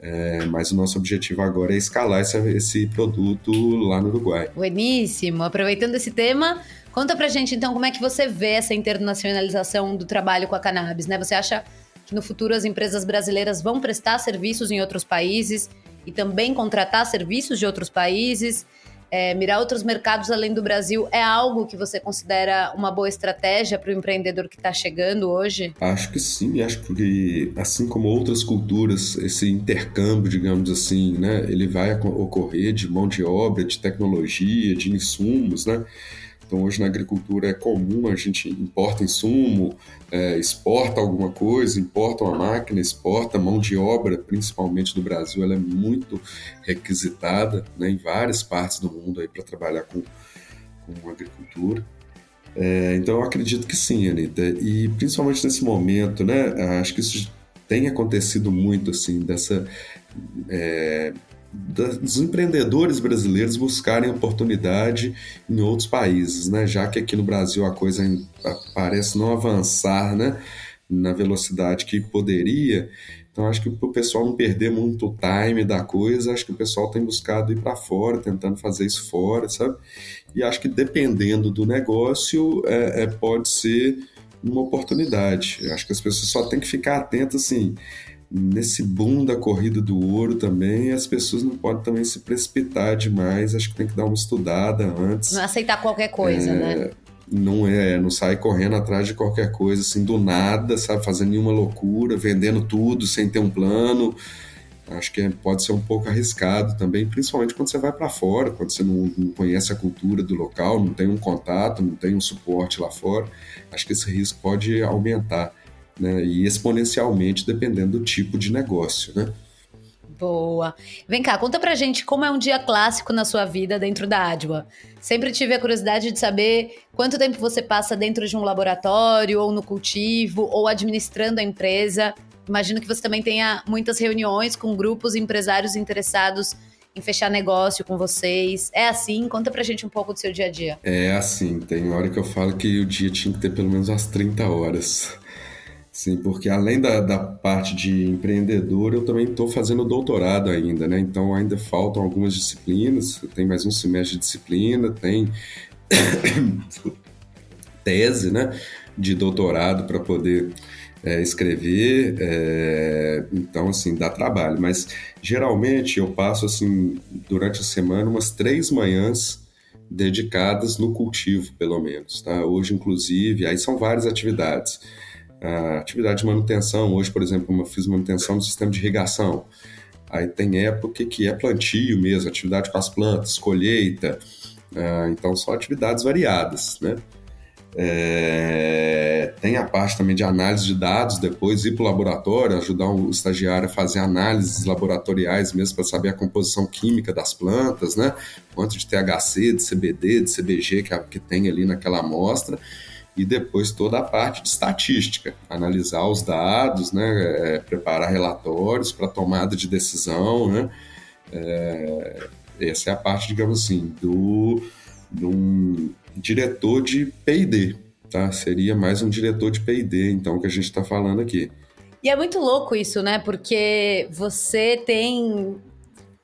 I: É, mas o nosso objetivo agora é escalar esse, esse produto lá no Uruguai.
H: Bueníssimo. Aproveitando esse tema, conta pra gente então como é que você vê essa internacionalização do trabalho com a cannabis, né? Você acha que no futuro as empresas brasileiras vão prestar serviços em outros países e também contratar serviços de outros países? é, mirar outros mercados além do Brasil é algo que você considera uma boa estratégia para o empreendedor que está chegando hoje?
I: Acho que sim, acho que assim como outras culturas, esse intercâmbio, digamos assim, né, ele vai ocorrer de mão de obra, de tecnologia, de insumos, né? Então, hoje na agricultura é comum a gente importa insumo, é, exporta alguma coisa, importa uma máquina, exporta mão de obra, principalmente do Brasil, ela é muito requisitada né, em várias partes do mundo para trabalhar com, com agricultura. É, então, eu acredito que sim, Anitta. E principalmente nesse momento, né? Acho que isso tem acontecido muito, assim, dessa. É, dos empreendedores brasileiros buscarem oportunidade em outros países, né? Já que aqui no Brasil a coisa parece não avançar, né? Na velocidade que poderia. Então acho que o pessoal não perder muito o time da coisa, acho que o pessoal tem buscado ir para fora, tentando fazer isso fora, sabe? E acho que dependendo do negócio, é, é, pode ser uma oportunidade. Acho que as pessoas só têm que ficar atentas assim nesse boom da corrida do ouro também, as pessoas não podem também se precipitar demais, acho que tem que dar uma estudada antes.
H: Não aceitar qualquer coisa, é, né?
I: Não é, não sai correndo atrás de qualquer coisa, assim, do nada, sabe, fazendo nenhuma loucura, vendendo tudo sem ter um plano. Acho que é, pode ser um pouco arriscado também, principalmente quando você vai para fora, quando você não, não conhece a cultura do local, não tem um contato, não tem um suporte lá fora. Acho que esse risco pode aumentar né? E exponencialmente dependendo do tipo de negócio, né?
H: Boa. Vem cá, conta pra gente como é um dia clássico na sua vida dentro da Adwa. Sempre tive a curiosidade de saber quanto tempo você passa dentro de um laboratório, ou no cultivo, ou administrando a empresa. Imagino que você também tenha muitas reuniões com grupos empresários interessados em fechar negócio com vocês. É assim? Conta pra gente um pouco do seu dia a dia.
I: É assim, tem hora que eu falo que o dia tinha que ter pelo menos umas 30 horas. Sim, porque além da, da parte de empreendedor, eu também estou fazendo doutorado ainda, né? Então ainda faltam algumas disciplinas, tem mais um semestre de disciplina, tem tese, né? De doutorado para poder é, escrever, é, então assim dá trabalho. Mas geralmente eu passo assim durante a semana umas três manhãs dedicadas no cultivo, pelo menos, tá? Hoje inclusive, aí são várias atividades a atividade de manutenção. Hoje, por exemplo, eu fiz manutenção do sistema de irrigação. Aí tem época que é plantio mesmo, atividade com as plantas, colheita. Uh, então, são atividades variadas, né? É, tem a parte também de análise de dados, depois ir para o laboratório, ajudar o estagiário a fazer análises laboratoriais mesmo para saber a composição química das plantas, né? Quanto de THC, de CBD, de CBG que, que tem ali naquela amostra e depois toda a parte de estatística, analisar os dados, né, é, preparar relatórios para tomada de decisão, né, é, essa é a parte, digamos assim, do, um diretor de P&D, tá? Seria mais um diretor de P&D, então, que a gente está falando aqui.
H: E é muito louco isso, né? Porque você tem,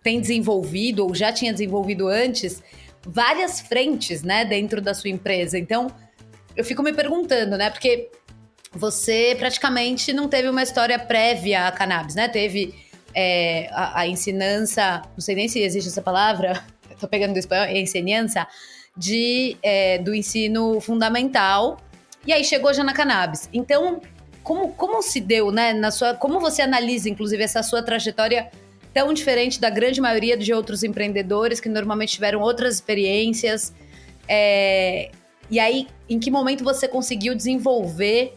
H: tem desenvolvido, ou já tinha desenvolvido antes, várias frentes, né, dentro da sua empresa. Então, eu fico me perguntando, né? Porque você praticamente não teve uma história prévia a cannabis, né? Teve é, a, a, ensinança, não sei nem se existe essa palavra, tô pegando do espanhol, ensinança, de, é, do ensino fundamental, e aí chegou já na cannabis. Então, como, como se deu, né, na sua, como você analisa, inclusive, essa sua trajetória tão diferente da grande maioria de outros empreendedores que normalmente tiveram outras experiências, é, E aí, em que momento você conseguiu desenvolver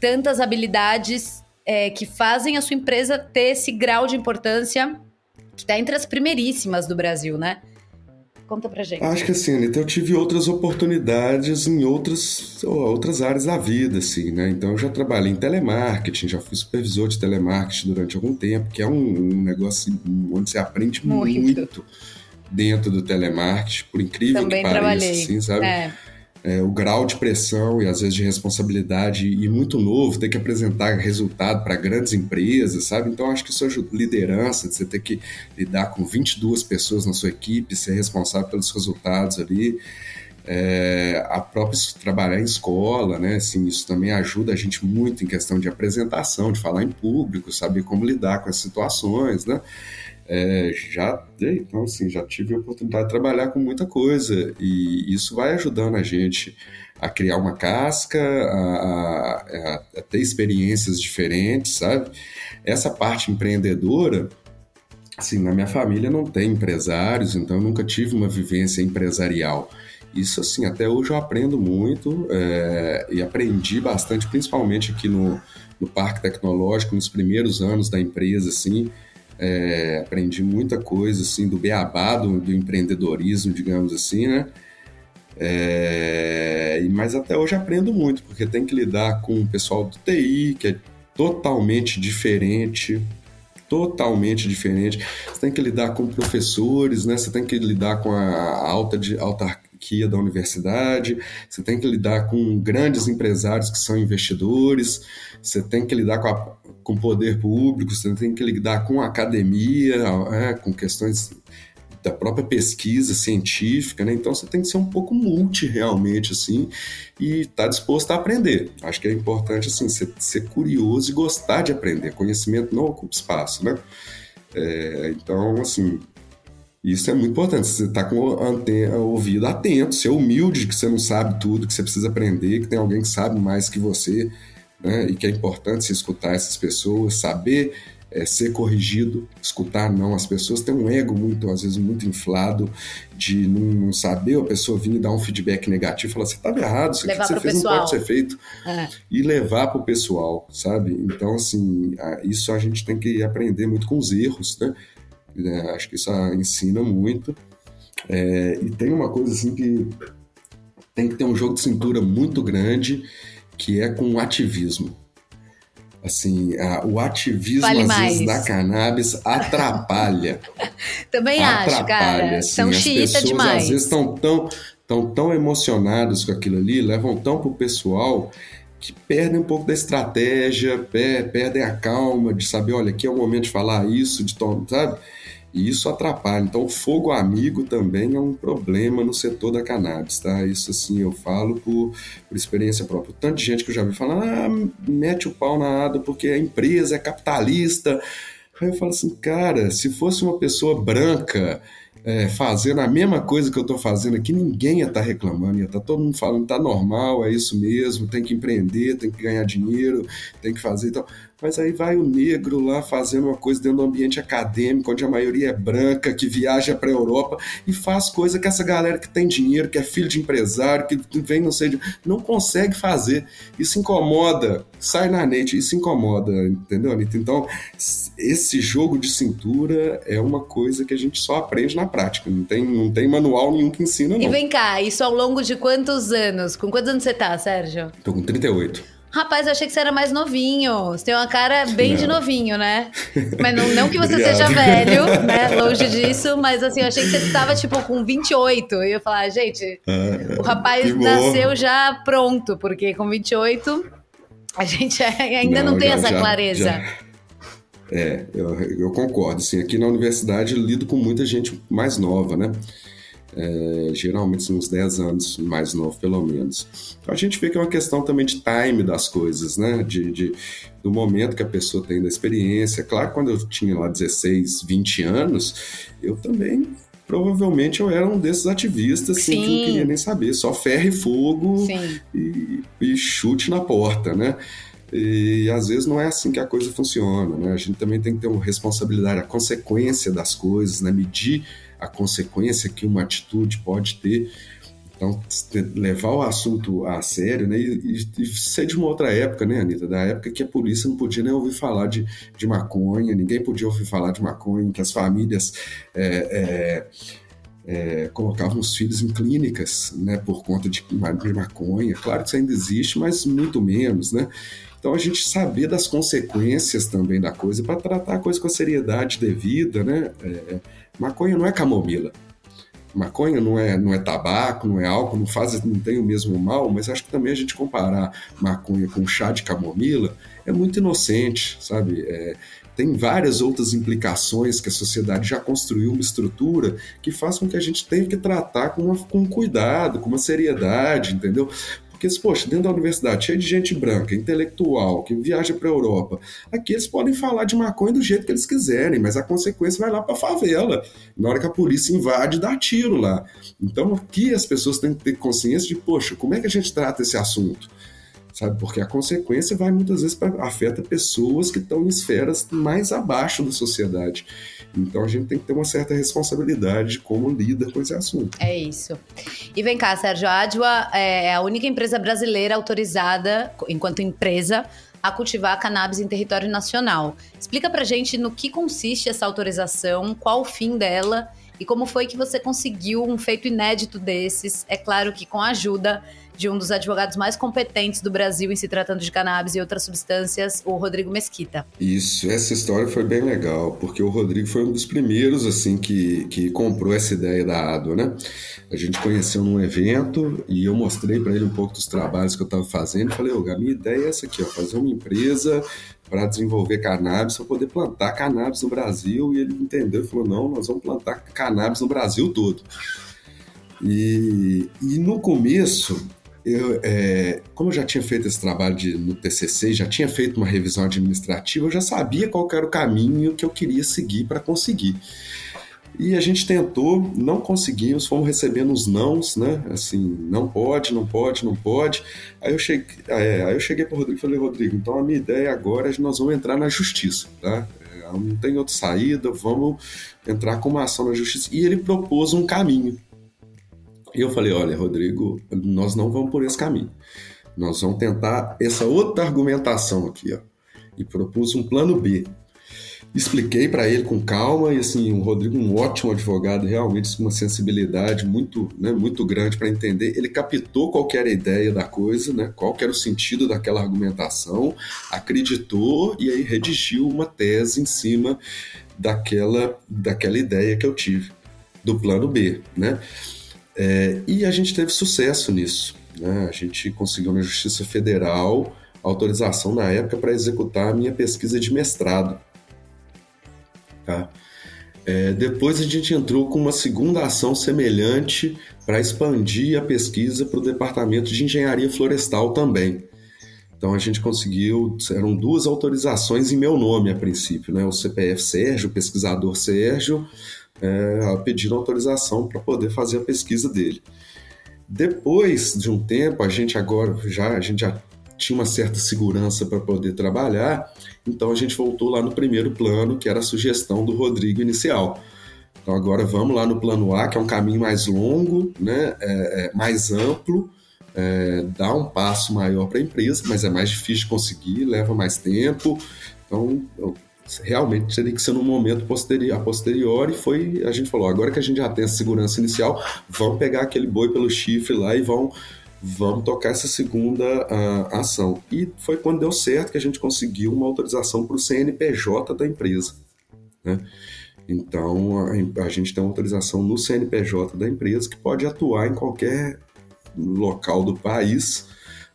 H: tantas habilidades é, que fazem a sua empresa ter esse grau de importância que está entre as primeiríssimas do Brasil, né? Conta pra gente.
I: Acho que assim, Anitta, eu tive outras oportunidades em outras, outras áreas da vida, assim, né? Então eu já trabalhei em telemarketing, já fui supervisor de telemarketing durante algum tempo, que é um, um negócio onde você aprende muito. muito dentro do telemarketing, por incrível
H: Também
I: que pareça,
H: trabalhei.
I: assim, sabe?
H: É.
I: É, o grau de pressão e às vezes de responsabilidade e muito novo, ter que apresentar resultado para grandes empresas, sabe? Então acho que isso ajuda liderança, de você ter que lidar com 22 pessoas na sua equipe, ser responsável pelos resultados ali. É, a própria trabalhar em escola, né? Assim, isso também ajuda a gente muito em questão de apresentação, de falar em público, saber como lidar com as situações, né? É, já então assim já tive a oportunidade de trabalhar com muita coisa e isso vai ajudando a gente a criar uma casca a, a, a ter experiências diferentes sabe? Essa parte empreendedora assim na minha família não tem empresários então eu nunca tive uma vivência empresarial. Isso assim até hoje eu aprendo muito é, e aprendi bastante principalmente aqui no, no parque tecnológico nos primeiros anos da empresa assim é, aprendi muita coisa assim do beabá do, do empreendedorismo, digamos assim, né? É, mas até hoje aprendo muito, porque tem que lidar com o pessoal do TI, que é totalmente diferente, totalmente diferente. Você tem que lidar com professores, né? Você tem que lidar com a alta de autarquia da universidade, você tem que lidar com grandes empresários que são investidores, você tem que lidar com a com poder público, você tem que lidar com academia, é, com questões da própria pesquisa científica, né? Então você tem que ser um pouco multi realmente, assim, e estar tá disposto a aprender. Acho que é importante, assim, ser, ser, curioso e gostar de aprender. Conhecimento não ocupa espaço, né? É, então, assim, isso é muito importante. Você está com o ouvido atento, ser humilde, que você não sabe tudo, que você precisa aprender, que tem alguém que sabe mais que você né? e que é importante se escutar essas pessoas, saber é, ser corrigido, escutar não. As pessoas têm um ego muito, às vezes, muito inflado de não, não saber, a pessoa vir e dar um feedback negativo e falar, você estava errado, isso
H: levar
I: que você fez
H: pessoal.
I: não pode ser feito.
H: É.
I: E levar para o pessoal, sabe? Então, assim, isso a gente tem que aprender muito com os erros, né? É, acho que isso ensina muito. É, e tem uma coisa assim que tem que ter um jogo de cintura muito grande que é com o ativismo. Assim, a, o ativismo,
H: Fale
I: às
H: mais.
I: vezes, da cannabis atrapalha.
H: Também acho, cara.
I: assim,
H: São
I: as pessoas,
H: demais.
I: Às vezes estão tão, tão, tão emocionadas com aquilo ali, levam tão pro pessoal que perdem um pouco da estratégia, per, perdem a calma de saber, olha, aqui é o momento de falar isso, de tom, sabe? E isso atrapalha. Então, o fogo amigo também é um problema no setor da cannabis, tá? Isso, assim, eu falo por, por experiência própria. Tanto de gente que eu já vi falando, ah, mete o pau na ADA porque a empresa é capitalista. Aí eu falo assim, cara, se fosse uma pessoa branca é, fazendo a mesma coisa que eu estou fazendo aqui, ninguém ia estar tá reclamando, ia estar tá todo mundo falando, tá normal, é isso mesmo, tem que empreender, tem que ganhar dinheiro, tem que fazer e tal. Mas aí vai o negro lá fazendo uma coisa dentro do ambiente acadêmico, onde a maioria é branca, que viaja para a Europa e faz coisa que essa galera que tem dinheiro, que é filho de empresário, que vem não sei de. não consegue fazer. Isso incomoda, sai na net, isso incomoda, entendeu, Anitta? Então, esse jogo de cintura é uma coisa que a gente só aprende na prática, não tem, não tem manual nenhum que ensina, não.
H: E vem cá, isso ao longo de quantos anos? Com quantos anos você tá, Sérgio?
I: Tô com 38.
H: Rapaz, eu achei que você era mais novinho. Você tem uma cara bem
I: Não.
H: de novinho, né? Mas não, não que você seja velho, né? Longe disso, mas assim, eu achei que você estava tipo com 28. E eu falar, gente,
I: Ah,
H: o rapaz nasceu já pronto, porque com 28 a gente ainda não, tem
I: já-
H: essa
I: já-
H: clareza.
I: já. É, eu, eu concordo. Assim, aqui na universidade eu lido com muita gente mais nova, né? É, geralmente uns 10 anos mais novo, pelo menos. Então, a gente vê que é uma questão também de time das coisas, né? De, de- do momento que a pessoa tem da experiência. Claro, quando eu tinha lá 16, 20 anos, eu também. Provavelmente eu era um desses ativistas assim, que
H: Sim.
I: não queria nem saber, só ferro e fogo e, e chute na porta, né? E às vezes não é assim que a coisa funciona, né? A gente também tem que ter uma responsabilidade, a consequência das coisas, né? Medir a consequência que uma atitude pode ter. Então, levar o assunto a sério, né? E, e, ser de uma outra época, né, Anitta? Da época que a polícia não podia nem ouvir falar de, de maconha, ninguém podia ouvir falar de maconha, que as famílias é, é, é, colocavam os filhos em clínicas, né, por conta de, de maconha. Claro que isso ainda existe, mas muito menos, né? Então a gente saber das consequências também da coisa para tratar a coisa com a seriedade devida, né? É, maconha não é camomila. Maconha não é, não é tabaco, não é álcool, não faz, não tem o mesmo mal, mas acho que também a gente comparar maconha com chá de camomila é muito inocente, sabe? É, tem várias outras implicações que a sociedade já construiu uma estrutura que faz com que a gente tenha que tratar com, uma, com cuidado, com uma seriedade, entendeu? Porque, poxa, dentro da universidade, cheio de gente branca, intelectual, que viaja para a Europa, aqui eles podem falar de maconha do jeito que eles quiserem, mas a consequência vai lá para a favela. Na hora que a polícia invade, dá tiro lá. Então, aqui as pessoas têm que ter consciência de, poxa, como é que a gente trata esse assunto? Sabe? Porque a consequência vai muitas vezes pra, afeta pessoas que estão em esferas mais abaixo da sociedade. Então a gente tem que ter uma certa responsabilidade de como lida com esse assunto.
H: É isso. E vem cá, Sérgio, a Adwa é a única empresa brasileira autorizada, enquanto empresa, a cultivar cannabis em território nacional. Explica pra gente no que consiste essa autorização, qual o fim dela e como foi que você conseguiu um feito inédito desses. É claro que com a ajuda de um dos advogados mais competentes do Brasil em se tratando de cannabis e outras substâncias, o Rodrigo Mesquita.
I: Isso, essa história foi bem legal, porque o Rodrigo foi um dos primeiros assim que, que comprou essa ideia da Ado, né? A gente conheceu num evento e eu mostrei para ele um pouco dos trabalhos que eu estava fazendo. Falei, oh, a minha ideia é essa aqui, ó, fazer uma empresa para desenvolver cannabis, para poder plantar cannabis no Brasil. E ele entendeu e falou: não, nós vamos plantar cannabis no Brasil todo. E, e no começo eu, é, como eu já tinha feito esse trabalho de, no TCC, já tinha feito uma revisão administrativa, eu já sabia qual era o caminho que eu queria seguir para conseguir. E a gente tentou, não conseguimos, fomos recebendo os nãos, né? Assim, não pode, não pode, não pode. Aí eu cheguei, é, aí eu cheguei para o Rodrigo e falei, Rodrigo, então a minha ideia agora é que nós vamos entrar na justiça, tá? É, não tem outra saída, vamos entrar com uma ação na justiça. E ele propôs um caminho. E eu falei: olha, Rodrigo, nós não vamos por esse caminho. Nós vamos tentar essa outra argumentação aqui, ó. E propus um plano B. Expliquei para ele com calma e assim, o Rodrigo, um ótimo advogado, realmente com uma sensibilidade muito, né, muito grande para entender. Ele captou qual era a ideia da coisa, né, qual era o sentido daquela argumentação, acreditou e aí redigiu uma tese em cima daquela, daquela ideia que eu tive do plano B, né? É, e a gente teve sucesso nisso. Né? A gente conseguiu na Justiça Federal autorização na época para executar a minha pesquisa de mestrado. Tá? É, depois a gente entrou com uma segunda ação semelhante para expandir a pesquisa para o Departamento de Engenharia Florestal também. Então a gente conseguiu, eram duas autorizações em meu nome a princípio, né? O CPF Sérgio, o pesquisador Sérgio, é, pedindo autorização para poder fazer a pesquisa dele. Depois de um tempo, a gente agora já a gente já tinha uma certa segurança para poder trabalhar, então a gente voltou lá no primeiro plano, que era a sugestão do Rodrigo inicial. Então agora vamos lá no plano A, que é um caminho mais longo, né, é, é mais amplo, é, dá um passo maior para a empresa, mas é mais difícil de conseguir, leva mais tempo. Então realmente teria que ser no momento posterior, a posteriori, foi, a gente falou, agora que a gente já tem a segurança inicial, vamos pegar aquele boi pelo chifre lá e vão, vamos tocar essa segunda uh, ação. E foi quando deu certo que a gente conseguiu uma autorização para o CNPJ da empresa. Né? Então, a, a gente tem uma autorização no CNPJ da empresa que pode atuar em qualquer local do país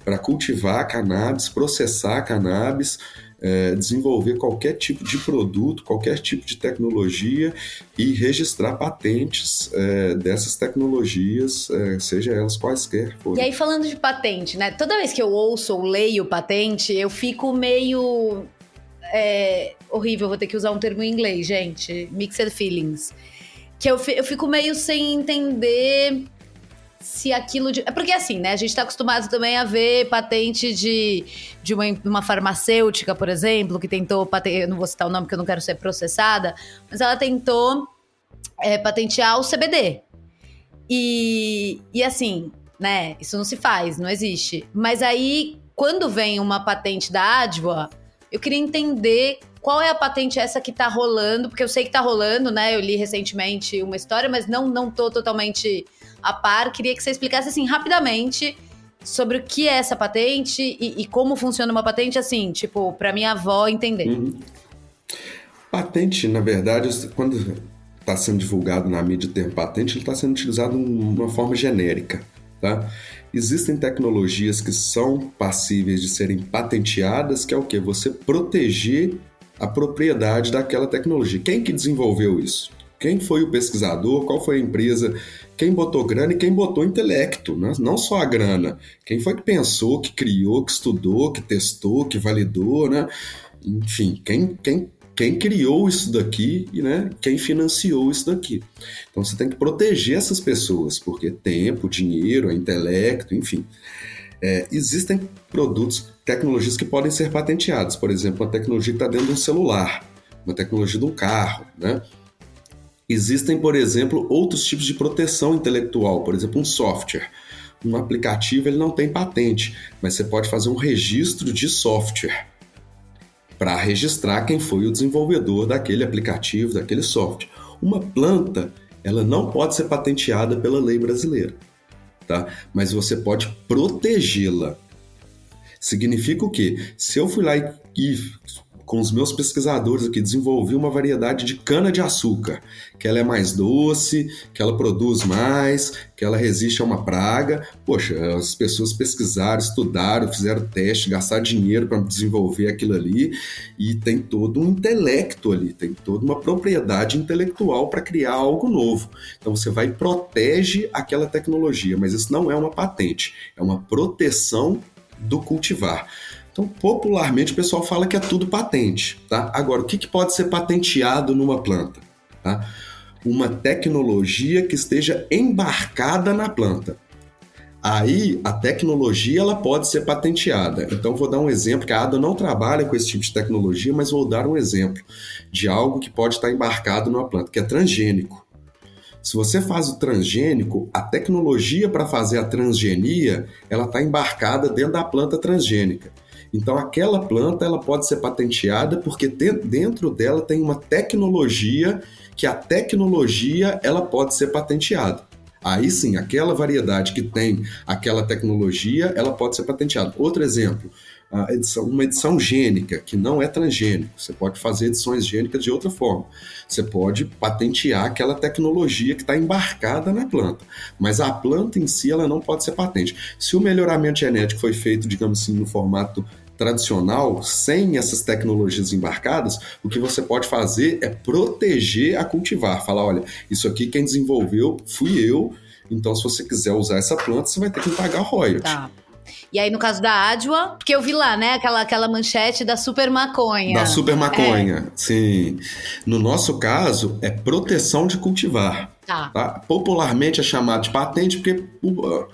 I: para cultivar cannabis, processar cannabis, é, desenvolver qualquer tipo de produto, qualquer tipo de tecnologia e registrar patentes é, dessas tecnologias, é, seja elas quaisquer forem.
H: E aí, falando de patente, né? Toda vez que eu ouço ou leio patente, eu fico meio. É, horrível, vou ter que usar um termo em inglês, gente. Mixed feelings. Que eu, eu fico meio sem entender se aquilo de. É porque assim, né? A gente está acostumado também a ver patente de, de uma, uma farmacêutica, por exemplo, que tentou patentear. Eu não vou citar o nome porque eu não quero ser processada, mas ela tentou é, patentear o CBD. E, e assim, né? Isso não se faz, não existe. Mas aí, quando vem uma patente da Adva, eu queria entender qual é a patente essa que tá rolando, porque eu sei que tá rolando, né? Eu li recentemente uma história, mas não, não tô totalmente a par. Queria que você explicasse assim rapidamente sobre o que é essa patente e, e como funciona uma patente, assim, tipo, para minha avó entender. Uhum.
I: Patente, na verdade, quando está sendo divulgado na mídia o termo patente, ele está sendo utilizado de uma forma genérica. Tá? Existem tecnologias que são passíveis de serem patenteadas, que é o que? Você proteger a propriedade daquela tecnologia. Quem que desenvolveu isso? Quem foi o pesquisador? Qual foi a empresa? Quem botou grana e quem botou intelecto, né? não só a grana. Quem foi que pensou, que criou, que estudou, que testou, que validou, né? Enfim, quem, quem quem criou isso daqui e né, quem financiou isso daqui. Então você tem que proteger essas pessoas, porque tempo, dinheiro, intelecto, enfim. É, existem produtos, tecnologias que podem ser patenteadas. Por exemplo, uma tecnologia que está dentro de um celular, uma tecnologia de um carro. Né? Existem, por exemplo, outros tipos de proteção intelectual, por exemplo, um software. Um aplicativo ele não tem patente, mas você pode fazer um registro de software para registrar quem foi o desenvolvedor daquele aplicativo, daquele software. Uma planta, ela não pode ser patenteada pela lei brasileira, tá? Mas você pode protegê-la. Significa o quê? Se eu fui lá e, com os meus pesquisadores aqui, desenvolvi uma variedade de cana-de-açúcar, que ela é mais doce, que ela produz mais, que ela resiste a uma praga. Poxa, as pessoas pesquisaram, estudaram, fizeram teste, gastaram dinheiro para desenvolver aquilo ali, e tem todo um intelecto ali, tem toda uma propriedade intelectual para criar algo novo. Então você vai e protege aquela tecnologia, mas isso não é uma patente, é uma proteção do cultivar. Então, popularmente, o pessoal fala que é tudo patente, tá? Agora, o que, que pode ser patenteado numa planta? Tá? Uma tecnologia que esteja embarcada na planta. Aí, a tecnologia ela pode ser patenteada. Então, vou dar um exemplo, que a ADA não trabalha com esse tipo de tecnologia, mas vou dar um exemplo de algo que pode estar embarcado numa planta, que é transgênico. Se você faz o transgênico, a tecnologia para fazer a transgenia, ela está embarcada dentro da planta transgênica. Então aquela planta ela pode ser patenteada porque dentro dela tem uma tecnologia que a tecnologia ela pode ser patenteada. Aí sim, aquela variedade que tem aquela tecnologia, ela pode ser patenteada. Outro exemplo, edição, uma edição gênica, que não é transgênico. Você pode fazer edições gênicas de outra forma. Você pode patentear aquela tecnologia que está embarcada na planta. Mas a planta em si, ela não pode ser patente. Se o melhoramento genético foi feito, digamos assim, no formato tradicional, sem essas tecnologias embarcadas, o que você pode fazer é proteger a cultivar. Falar, olha, isso aqui quem desenvolveu fui eu, então se você quiser usar essa planta, você vai ter que pagar royalty. Tá.
H: E aí, no caso da Adwa, porque eu vi lá, né, aquela, aquela manchete da super maconha.
I: Da super maconha, é. sim. No nosso caso, é proteção de cultivar. Tá. tá. Popularmente é chamado de patente porque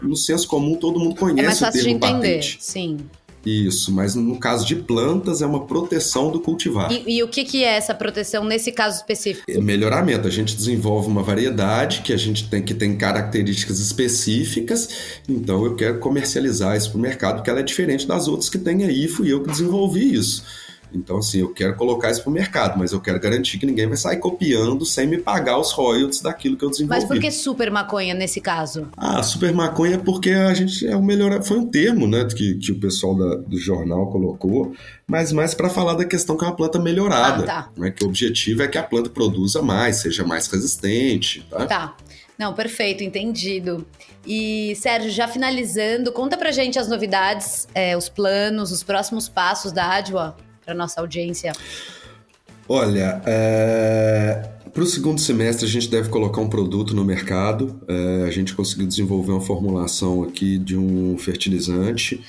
I: no senso comum todo mundo conhece é mais fácil o termo de entender. patente.
H: Sim.
I: Isso, mas no caso de plantas é uma proteção do cultivar.
H: E, e, o que, que é essa proteção nesse caso específico?
I: É melhoramento. A gente desenvolve uma variedade que a gente tem que tem características específicas, então eu quero comercializar isso para o mercado, porque ela é diferente das outras que tem aí, fui eu que desenvolvi isso. Então, assim, eu quero colocar isso para o mercado, mas eu quero garantir que ninguém vai sair copiando sem me pagar os royalties daquilo que eu desenvolvi.
H: Mas por que super maconha nesse caso?
I: Ah, super maconha é porque a gente é o melhor. Foi um termo, né, que, que o pessoal da, do jornal colocou, mas mais para falar da questão que é uma planta melhorada. Ah, tá. né, que o objetivo é que a planta produza mais, seja mais resistente. Tá.
H: Tá. Não, perfeito, entendido. E, Sérgio, já finalizando, conta pra gente as novidades, é, os planos, os próximos passos da Adwa para nossa audiência?
I: Olha, é... para o segundo semestre a gente deve colocar um produto no mercado. É... A gente conseguiu desenvolver uma formulação aqui de um fertilizante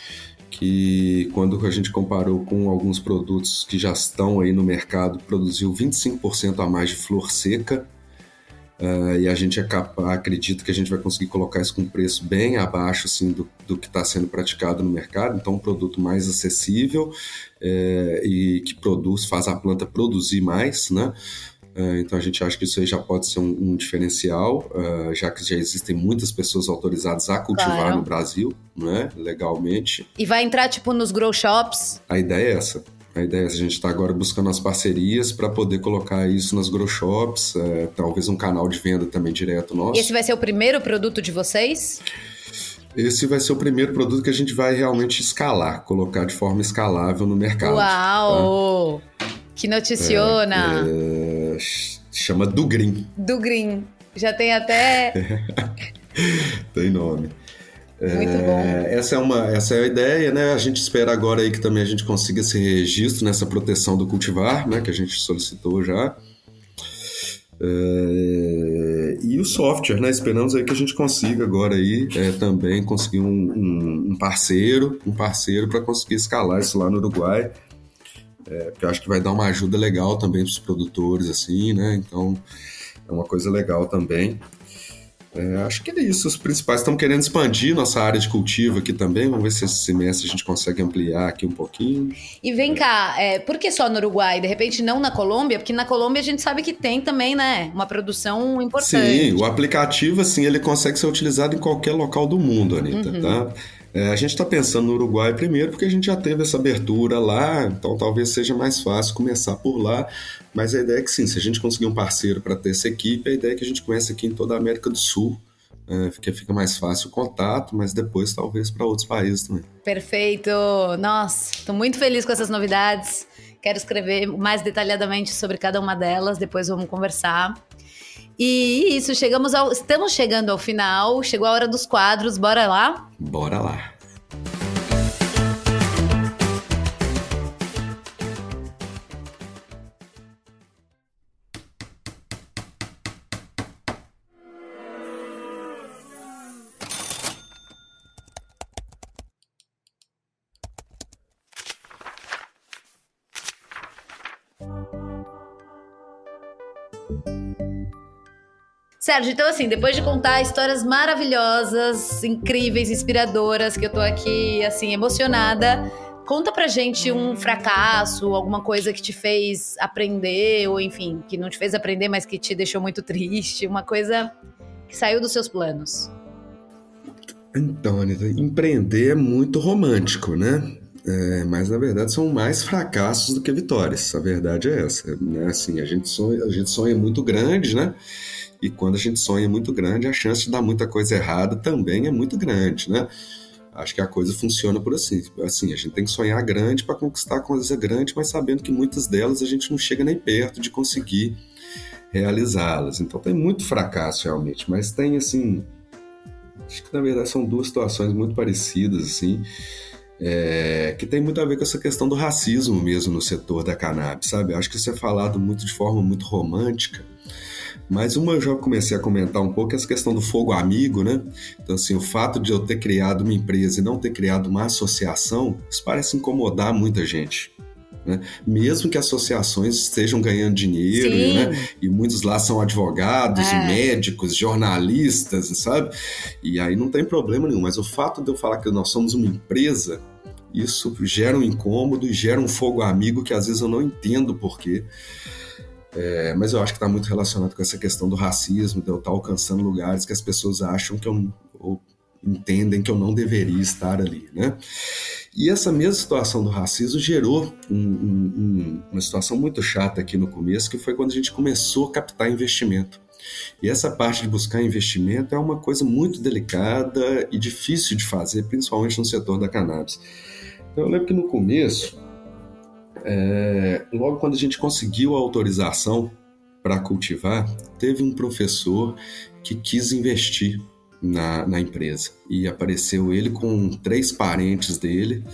I: que, quando a gente comparou com alguns produtos que já estão aí no mercado, produziu 25% a mais de flor seca Uh, e a gente é acredita que a gente vai conseguir colocar isso com um preço bem abaixo assim, do, do que está sendo praticado no mercado, então um produto mais acessível é, e que produz, faz a planta produzir mais, né? Uh, então a gente acha que isso aí já pode ser um, um diferencial, uh, já que já existem muitas pessoas autorizadas a cultivar claro. no Brasil, né, legalmente.
H: E vai entrar tipo nos grow shops?
I: A ideia é essa. A ideia é essa. A gente está agora buscando as parcerias para poder colocar isso nas grow shops, uh, talvez um canal de venda também direto nosso.
H: E esse vai ser o primeiro produto de vocês?
I: Esse vai ser o primeiro produto que a gente vai realmente escalar, colocar de forma escalável no mercado.
H: Uau! Tá? Que noticiona!
I: É, é, chama Do Green.
H: Do Green. Já tem até.
I: tem nome.
H: Muito bom.
I: É, essa é uma, essa é a ideia, né? A gente espera agora aí que também a gente consiga esse registro nessa proteção do cultivar, né? Que a gente solicitou já. É, e o software, né? Esperamos aí que a gente consiga agora aí é, também conseguir um, um, um, parceiro, um parceiro para conseguir escalar isso lá no Uruguai. É, porque eu acho que vai dar uma ajuda legal também para os produtores, assim, né? Então é uma coisa legal também. É, acho que é isso. Os principais estão querendo expandir nossa área de cultivo aqui também. Vamos ver se esse semestre a gente consegue ampliar aqui um pouquinho.
H: E vem cá, é, por que só no Uruguai? De repente não na Colômbia? Porque na Colômbia a gente sabe que tem também, né? Uma produção importante.
I: Sim, o aplicativo, assim, ele consegue ser utilizado em qualquer local do mundo, Anitta, uhum. tá? É, a gente está pensando no Uruguai primeiro porque a gente já teve essa abertura lá, então talvez seja mais fácil começar por lá. Mas a ideia é que sim, se a gente conseguir um parceiro para ter essa equipe, a ideia é que a gente comece aqui em toda a América do Sul, é, porque fica mais fácil o contato, mas depois talvez para outros países também.
H: Perfeito! Nossa, estou muito feliz com essas novidades. Quero escrever mais detalhadamente sobre cada uma delas, depois vamos conversar. E isso, chegamos ao, estamos chegando ao final, chegou a hora dos quadros, bora lá?
I: Bora lá.
H: Sérgio, então assim, depois de contar histórias maravilhosas, incríveis, inspiradoras, que eu tô aqui, assim, emocionada, conta pra gente um fracasso, alguma coisa que te fez aprender, ou enfim, que não te fez aprender, mas que te deixou muito triste, uma coisa que saiu dos seus planos.
I: Então, Anitta, empreender é muito romântico, né? É, mas na verdade são mais fracassos do que vitórias. A verdade é essa. Né? Assim, a gente sonha, a gente sonha muito grande, né? E quando a gente sonha muito grande, a chance de dar muita coisa errada também é muito grande, né? Acho que a coisa funciona por assim. Assim, a gente tem que sonhar grande para conquistar coisa grande, mas sabendo que muitas delas a gente não chega nem perto de conseguir realizá-las. Então tem muito fracasso realmente, mas tem assim, acho que na verdade são duas situações muito parecidas assim. É, que tem muito a ver com essa questão do racismo mesmo no setor da cannabis, sabe? Acho que isso é falado muito de forma muito romântica, mas uma eu já comecei a comentar um pouco, essa questão do fogo amigo, né? Então, assim, o fato de eu ter criado uma empresa e não ter criado uma associação, isso parece incomodar muita gente. Né? Mesmo que associações estejam ganhando dinheiro, né? e muitos lá são advogados, é. médicos, jornalistas, sabe? E aí não tem problema nenhum, mas o fato de eu falar que nós somos uma empresa, isso gera um incômodo e gera um fogo amigo que às vezes eu não entendo por quê. É, mas eu acho que está muito relacionado com essa questão do racismo, de eu estar tá alcançando lugares que as pessoas acham que eu ou entendem que eu não deveria estar ali, né? E essa mesma situação do racismo gerou um, um, uma situação muito chata aqui no começo, que foi quando a gente começou a captar investimento. E essa parte de buscar investimento é uma coisa muito delicada e difícil de fazer, principalmente no setor da cannabis. Então, eu lembro que no começo é, logo quando a gente conseguiu a autorização para cultivar, teve um professor que quis investir na, na empresa e apareceu ele com três parentes dele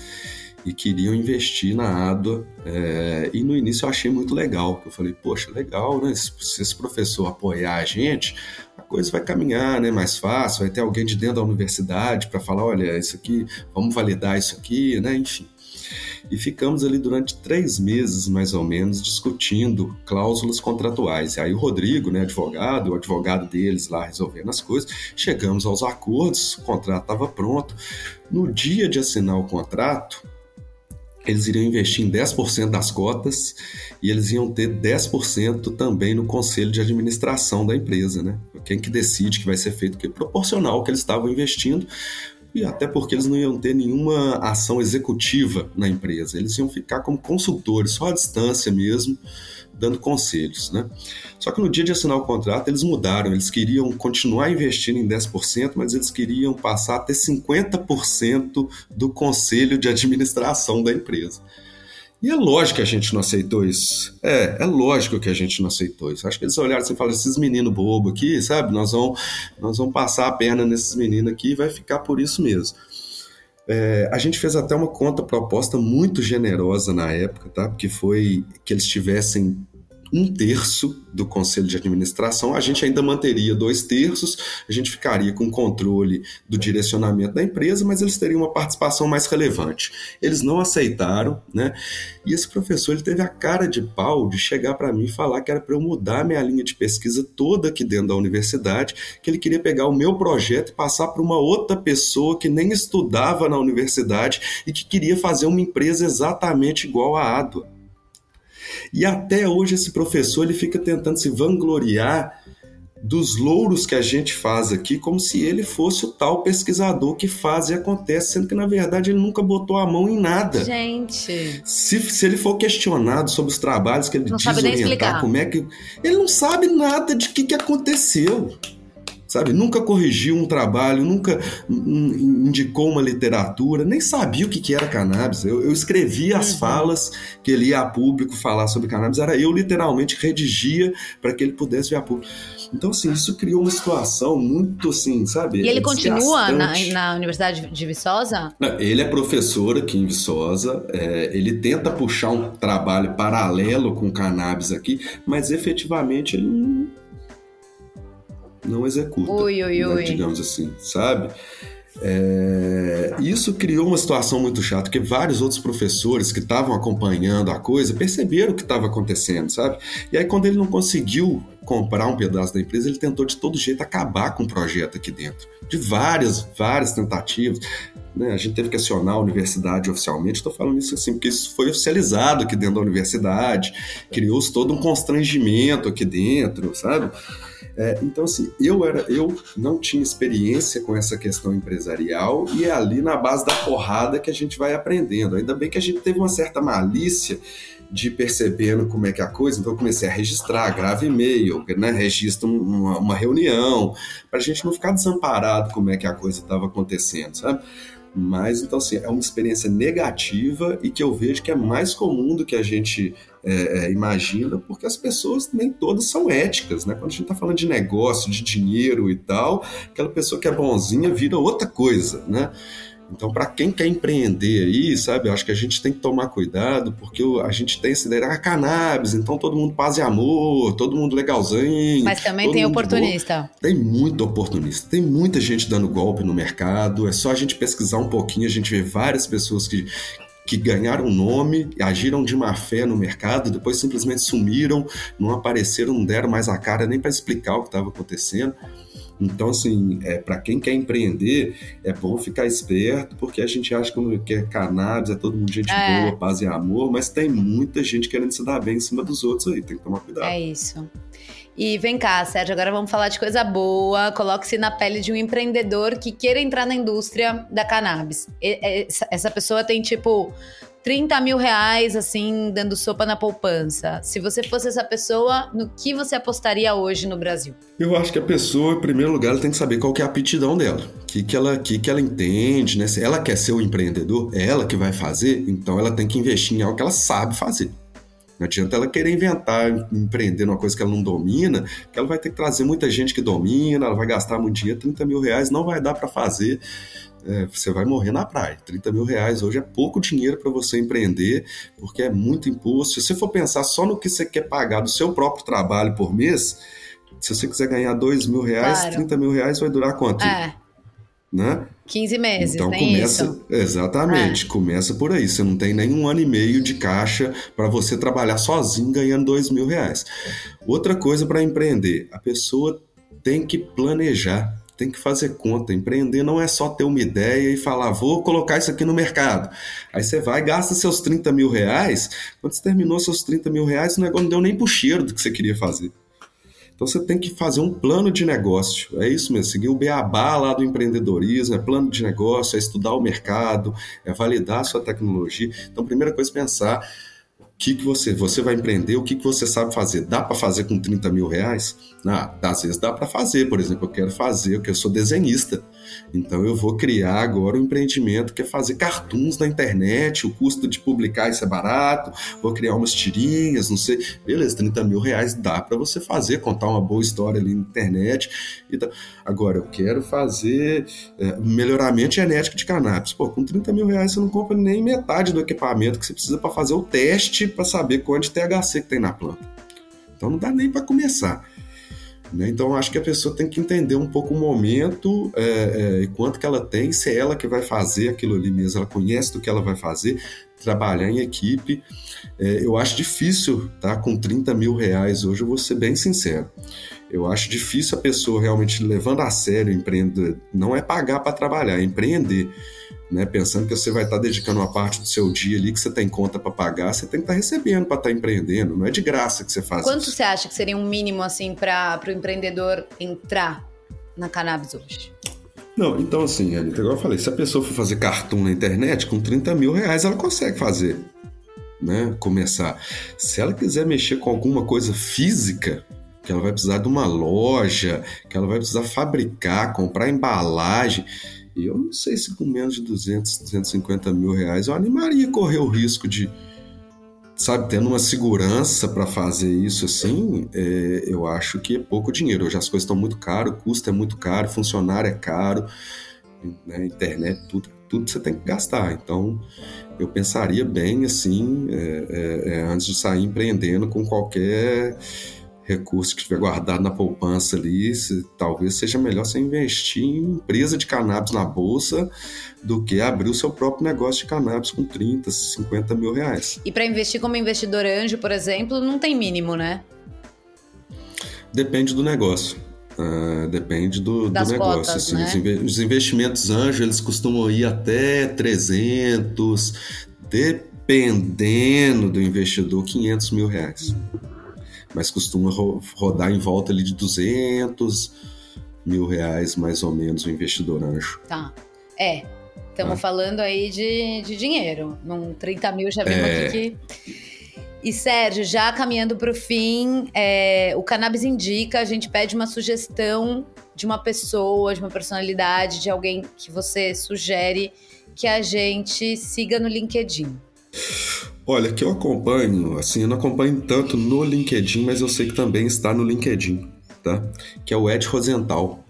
I: e queriam investir na ADA. É, e no início eu achei muito legal. Eu falei, poxa, legal, né? Se, se, esse professor apoiar a gente, a coisa vai caminhar, né? Mais fácil, vai ter alguém de dentro da universidade para falar, olha, isso aqui, vamos validar isso aqui, né? Enfim e ficamos ali durante três meses, mais ou menos, discutindo cláusulas contratuais. E aí o Rodrigo, né, advogado, o advogado deles lá resolvendo as coisas, chegamos aos acordos, o contrato estava pronto. No dia de assinar o contrato, eles iriam investir em 10% das cotas e eles iam ter 10% também no conselho de administração da empresa, né? Quem que decide que vai ser feito o quê? Proporcional ao que eles estavam investindo e até porque eles não iam ter nenhuma ação executiva na empresa, eles iam ficar como consultores, só à distância mesmo, dando conselhos, né? Só que no dia de assinar o contrato, eles mudaram, eles queriam continuar investindo em 10%, mas eles queriam passar a ter 50% do conselho de administração da empresa. E é lógico que a gente não aceitou isso. É, é lógico que a gente não aceitou isso. Acho que eles olharam assim e falaram: esses meninos bobo aqui, sabe? Nós vamos, nós vamos passar a perna nesses meninos aqui e vai ficar por isso mesmo. É, a gente fez até uma conta proposta muito generosa na época, tá? Porque foi que eles tivessem um terço do conselho de administração, a gente ainda manteria dois terços, a gente ficaria com controle do direcionamento da empresa, mas eles teriam uma participação mais relevante. Eles não aceitaram, né? E esse professor ele teve a cara de pau de chegar para mim e falar que era para eu mudar minha linha de pesquisa toda aqui dentro da universidade, que ele queria pegar o meu projeto e passar para uma outra pessoa que nem estudava na universidade e que queria fazer uma empresa exatamente igual à Adua. E até hoje esse professor ele fica tentando se vangloriar dos louros que a gente faz aqui, como se ele fosse o tal pesquisador que faz e acontece, sendo que na verdade ele nunca botou a mão em nada.
H: Gente.
I: Se, se ele for questionado sobre os trabalhos que ele não diz orientar, como é que. Ele não sabe nada de que, que aconteceu sabe? Nunca corrigiu um trabalho, nunca indicou uma literatura, nem sabia o que, que era cannabis. Eu, eu escrevia as uhum. falas que ele ia a público falar sobre cannabis, era eu literalmente redigia para que ele pudesse vir a público. Então, assim, isso criou uma situação muito, assim, sabe?
H: E ele continua na, na, Universidade de Viçosa?
I: Ele é professor aqui em Viçosa, é, ele tenta puxar um trabalho paralelo com cannabis aqui, mas efetivamente ele não não executa.
H: Ui, ui,
I: né, digamos assim, sabe? É, isso criou uma situação muito chata, porque vários outros professores que estavam acompanhando a coisa perceberam o que estava acontecendo, sabe? E aí, quando ele não conseguiu comprar um pedaço da empresa, ele tentou de todo jeito acabar com o projeto aqui dentro. De várias, várias tentativas. Né? A gente teve que acionar a universidade oficialmente. Estou falando isso assim, porque isso foi oficializado aqui dentro da universidade, criou-se todo um constrangimento aqui dentro, sabe? É, então, assim, eu, era, eu não tinha experiência com essa questão empresarial e é ali na base da porrada que a gente vai aprendendo. Ainda bem que a gente teve uma certa malícia de percebendo como é que é a coisa, então eu comecei a registrar, grave e-mail, né, registro uma, uma reunião, para a gente não ficar desamparado como é que a coisa estava acontecendo, sabe? Mas, então, assim, é uma experiência negativa e que eu vejo que é mais comum do que a gente é, é, imagina, porque as pessoas nem todas são éticas, né? Quando a gente está falando de negócio, de dinheiro e tal, aquela pessoa que é bonzinha vira outra coisa, né? Então, para quem quer empreender aí, sabe, eu acho que a gente tem que tomar cuidado, porque a gente tem essa ideia, ah, cannabis, então todo mundo paz e amor, todo mundo legalzinho.
H: Mas também tem oportunista.
I: Tem muito oportunista, tem muita gente dando golpe no mercado, é só a gente pesquisar um pouquinho, a gente vê várias pessoas que, que ganharam nome, agiram de má fé no mercado, depois simplesmente sumiram, não apareceram, não deram mais a cara nem para explicar o que estava acontecendo. Então, assim, é, para quem quer empreender, é bom ficar esperto, porque a gente acha que é cannabis, é todo mundo gente é. boa, paz e amor, mas tem muita gente querendo se dar bem em cima dos outros aí, tem que tomar cuidado.
H: É isso. E vem cá, Sérgio, agora vamos falar de coisa boa. Coloque-se na pele de um empreendedor que queira entrar na indústria da cannabis. Essa pessoa tem, tipo, 30 mil reais, assim, dando sopa na poupança. Se você fosse essa pessoa, no que você apostaria hoje no Brasil?
I: Eu acho que a pessoa, em primeiro lugar, ela tem que saber qual que é a aptidão dela. O que, que, ela, que, que ela entende, né? Se ela quer ser o um empreendedor, é ela que vai fazer, então ela tem que investir em algo que ela sabe fazer. Não adianta ela querer inventar, empreender numa coisa que ela não domina, que ela vai ter que trazer muita gente que domina, ela vai gastar muito dinheiro, 30 mil reais não vai dar para fazer. É, você vai morrer na praia. 30 mil reais hoje é pouco dinheiro para você empreender, porque é muito imposto. Se você for pensar só no que você quer pagar do seu próprio trabalho por mês, se você quiser ganhar 2 mil reais, claro. 30 mil reais vai durar quanto?
H: É
I: né?
H: 15 meses,
I: então começa
H: isso?
I: exatamente, é. começa por aí. Você não tem nem um ano e meio de caixa para você trabalhar sozinho ganhando dois mil reais. Outra coisa para empreender, a pessoa tem que planejar tem que fazer conta. Empreender não é só ter uma ideia e falar, vou colocar isso aqui no mercado. Aí você vai, gasta seus 30 mil reais. Quando você terminou seus 30 mil reais, o negócio não deu nem pro cheiro do que você queria fazer. Então você tem que fazer um plano de negócio. É isso mesmo, seguir o beabá lá do empreendedorismo, é plano de negócio, é estudar o mercado, é validar a sua tecnologia. Então, primeira coisa é pensar que, que você, você vai empreender, o que, que você sabe fazer. Dá para fazer com 30 mil reais? Ah, às vezes dá para fazer, por exemplo, eu quero fazer, porque eu sou desenhista. Então eu vou criar agora um empreendimento que é fazer cartoons na internet, o custo de publicar isso é barato, vou criar umas tirinhas, não sei. Beleza, 30 mil reais dá para você fazer, contar uma boa história ali na internet. Então, agora, eu quero fazer é, melhoramento genético de cannabis. Pô, com 30 mil reais você não compra nem metade do equipamento que você precisa para fazer o teste para saber quanto THC que tem na planta. Então não dá nem para começar. Né? Então, acho que a pessoa tem que entender um pouco o momento é, é, e quanto que ela tem, se é ela que vai fazer aquilo ali mesmo, ela conhece do que ela vai fazer, trabalhar em equipe. É, eu acho difícil, tá? Com 30 mil reais hoje, eu vou ser bem sincero. Eu acho difícil a pessoa realmente levando a sério empreender. Não é pagar para trabalhar, é empreender né? Pensando que você vai estar dedicando uma parte do seu dia ali que você tem conta para pagar, você tem que estar recebendo para estar empreendendo. Não é de graça que você faz
H: Quanto
I: isso.
H: você acha que seria um mínimo assim para o empreendedor entrar na cannabis hoje?
I: Não, então assim, Anitta, igual eu falei, se a pessoa for fazer cartoon na internet, com 30 mil reais ela consegue fazer. Né? Começar. Se ela quiser mexer com alguma coisa física, que ela vai precisar de uma loja, que ela vai precisar fabricar, comprar embalagem e eu não sei se com menos de 200, 250 mil reais eu animaria correr o risco de, sabe, tendo uma segurança para fazer isso assim, é, eu acho que é pouco dinheiro. Hoje as coisas estão muito caras, o custo é muito caro, funcionário é caro, né, internet, tudo, tudo você tem que gastar. Então, eu pensaria bem assim, é, é, é antes de sair empreendendo com qualquer recurso que estiver guardado na poupança ali, se, talvez seja melhor você investir em empresa de cannabis na bolsa do que abrir o seu próprio negócio de cannabis com 30, 50 mil reais.
H: E para investir como investidor anjo, por exemplo, não tem mínimo, né?
I: Depende do negócio. Uh, depende do, do negócio. Cotas, assim, né? os, investimentos anjo, eles costumam ir até 300, dependendo do investidor, 500 mil reais mas costuma ro rodar em volta ali de 200 mil reais, mais ou menos, o investidor anjo.
H: Tá. É. Estamos ah. falando aí de, de dinheiro. Num 30 mil já vimos é... aqui que. E Sérgio, já caminhando para o fim, é, o Cannabis Indica, a gente pede uma sugestão de uma pessoa, de uma personalidade, de alguém que você sugere que a gente siga no LinkedIn.
I: Olha, que eu acompanho, assim, eu não acompanho tanto no LinkedIn, mas eu sei que também está no LinkedIn, tá? Que é o Ed Rosenthal.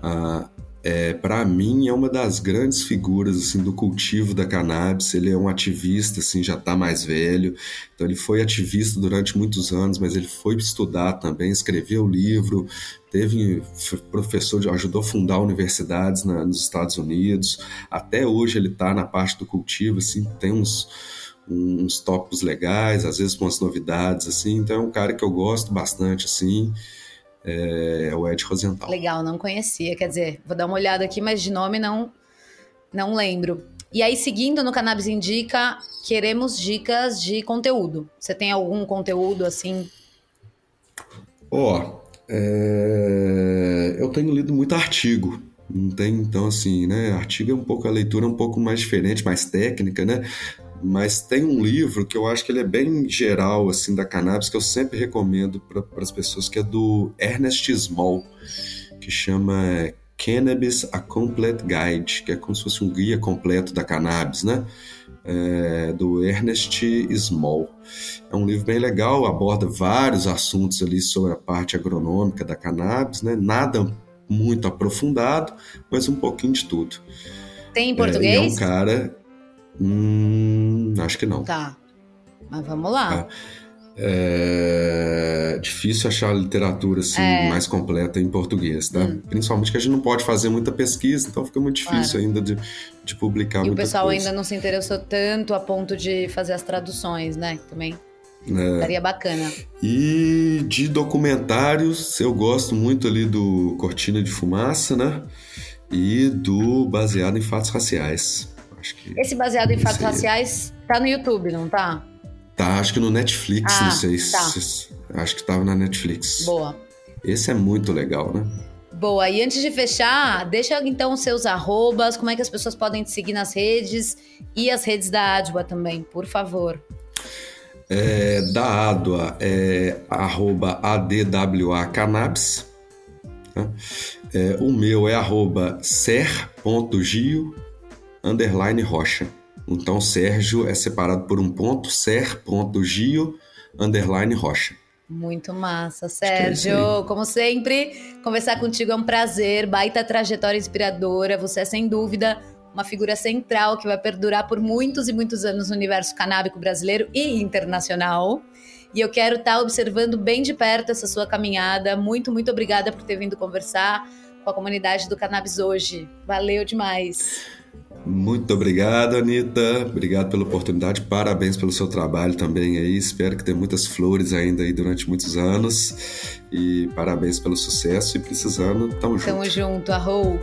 I: Ah, é, para mim é uma das grandes figuras assim do cultivo da cannabis. Ele é um ativista, assim, já está mais velho. Então ele foi ativista durante muitos anos, mas ele foi estudar também, escreveu livro, teve professor, ajudou a fundar universidades na, nos Estados Unidos. Até hoje ele está na parte do cultivo, assim, tem uns uns tópicos legais, às vezes com umas novidades, assim. Então é um cara que eu gosto bastante, assim. É, é o Ed Rosenthal.
H: Legal, não conhecia. Quer dizer, vou dar uma olhada aqui, mas de nome não, não lembro. E aí, seguindo no Cannabis Indica, queremos dicas de conteúdo. Você tem algum conteúdo assim?
I: Ó, oh, é... eu tenho lido muito artigo. Não tem, então, assim, né? Artigo é um pouco, a leitura é um pouco mais diferente, mais técnica, né? Mas tem um livro que eu acho que ele é bem geral assim da cannabis que eu sempre recomendo para as pessoas que é do Ernest Small que chama Cannabis A Complete Guide que é como se fosse um guia completo da cannabis né? É, do Ernest Small é um livro bem legal aborda vários assuntos ali sobre a parte agronômica da cannabis né? Nada muito aprofundado mas um pouquinho de tudo.
H: Tem em português é,
I: é um cara Hum, acho que não.
H: Tá. Mas vamos lá.
I: É... é difícil achar literatura assim, é. mais completa em português, tá? Hum. Principalmente que a gente não pode fazer muita pesquisa, então fica muito difícil claro. ainda de, de publicar
H: E o pessoal
I: coisa.
H: ainda não se interessou tanto a ponto de fazer as traduções, né? Também. É. Seria bacana.
I: E de documentários, eu gosto muito ali do Cortina de Fumaça, né? E do Baseado em Fatos Raciais.
H: Acho que Esse Baseado em Fatos Raciais tá no YouTube, não tá?
I: Tá, acho que no Netflix, ah, não sei tá. se. Acho que tava na Netflix.
H: Boa.
I: Esse é muito legal, né?
H: Boa, e antes de fechar, deixa então os seus arrobas, como é que as pessoas podem te seguir nas redes e as redes da Adwa também, por favor.
I: É, da Adwa é arroba ADWA Cannabis. Né? É, o meu é arroba ser.gio underline rocha. Então, Sérgio é separado por um ponto, ser.gio underline rocha.
H: Muito massa, é Sérgio. É Como sempre, conversar contigo é um prazer, baita trajetória inspiradora. Você é sem dúvida uma figura central que vai perdurar por muitos e muitos anos no universo canábico brasileiro e internacional. E eu quero estar tá observando bem de perto essa sua caminhada. Muito, muito obrigada por ter vindo conversar com a comunidade do Cannabis hoje. Valeu demais.
I: Muito obrigado, Anitta. Obrigado pela oportunidade. Parabéns pelo seu trabalho também aí. Espero que tenha muitas flores ainda aí durante muitos anos. E parabéns pelo sucesso. E precisando, tamo junto.
H: Tamo junto, arrou.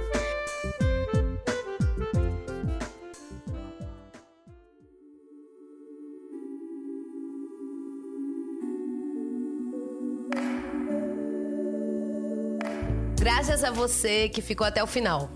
H: Graças a você que ficou até o final.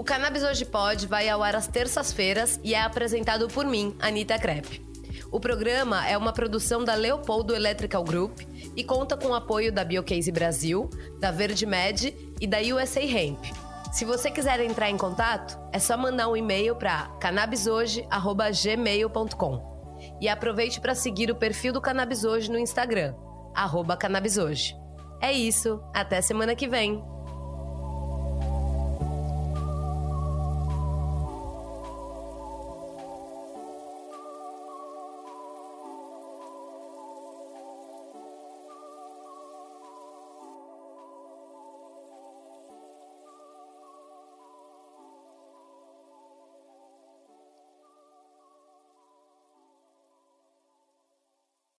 H: O Cannabis Hoje Pode vai ao ar às terças-feiras e é apresentado por mim, Anitta Crepe. O programa é uma produção da Leopoldo Electrical Group e conta com o apoio da Biocase Brasil, da Verde Med e da USA Hemp. Se você quiser entrar em contato, é só mandar um e-mail para cannabishoje@gmail.com. E aproveite para seguir o perfil do Cannabis Hoje no Instagram, arroba Cannabis Hoje. É isso, até semana que vem!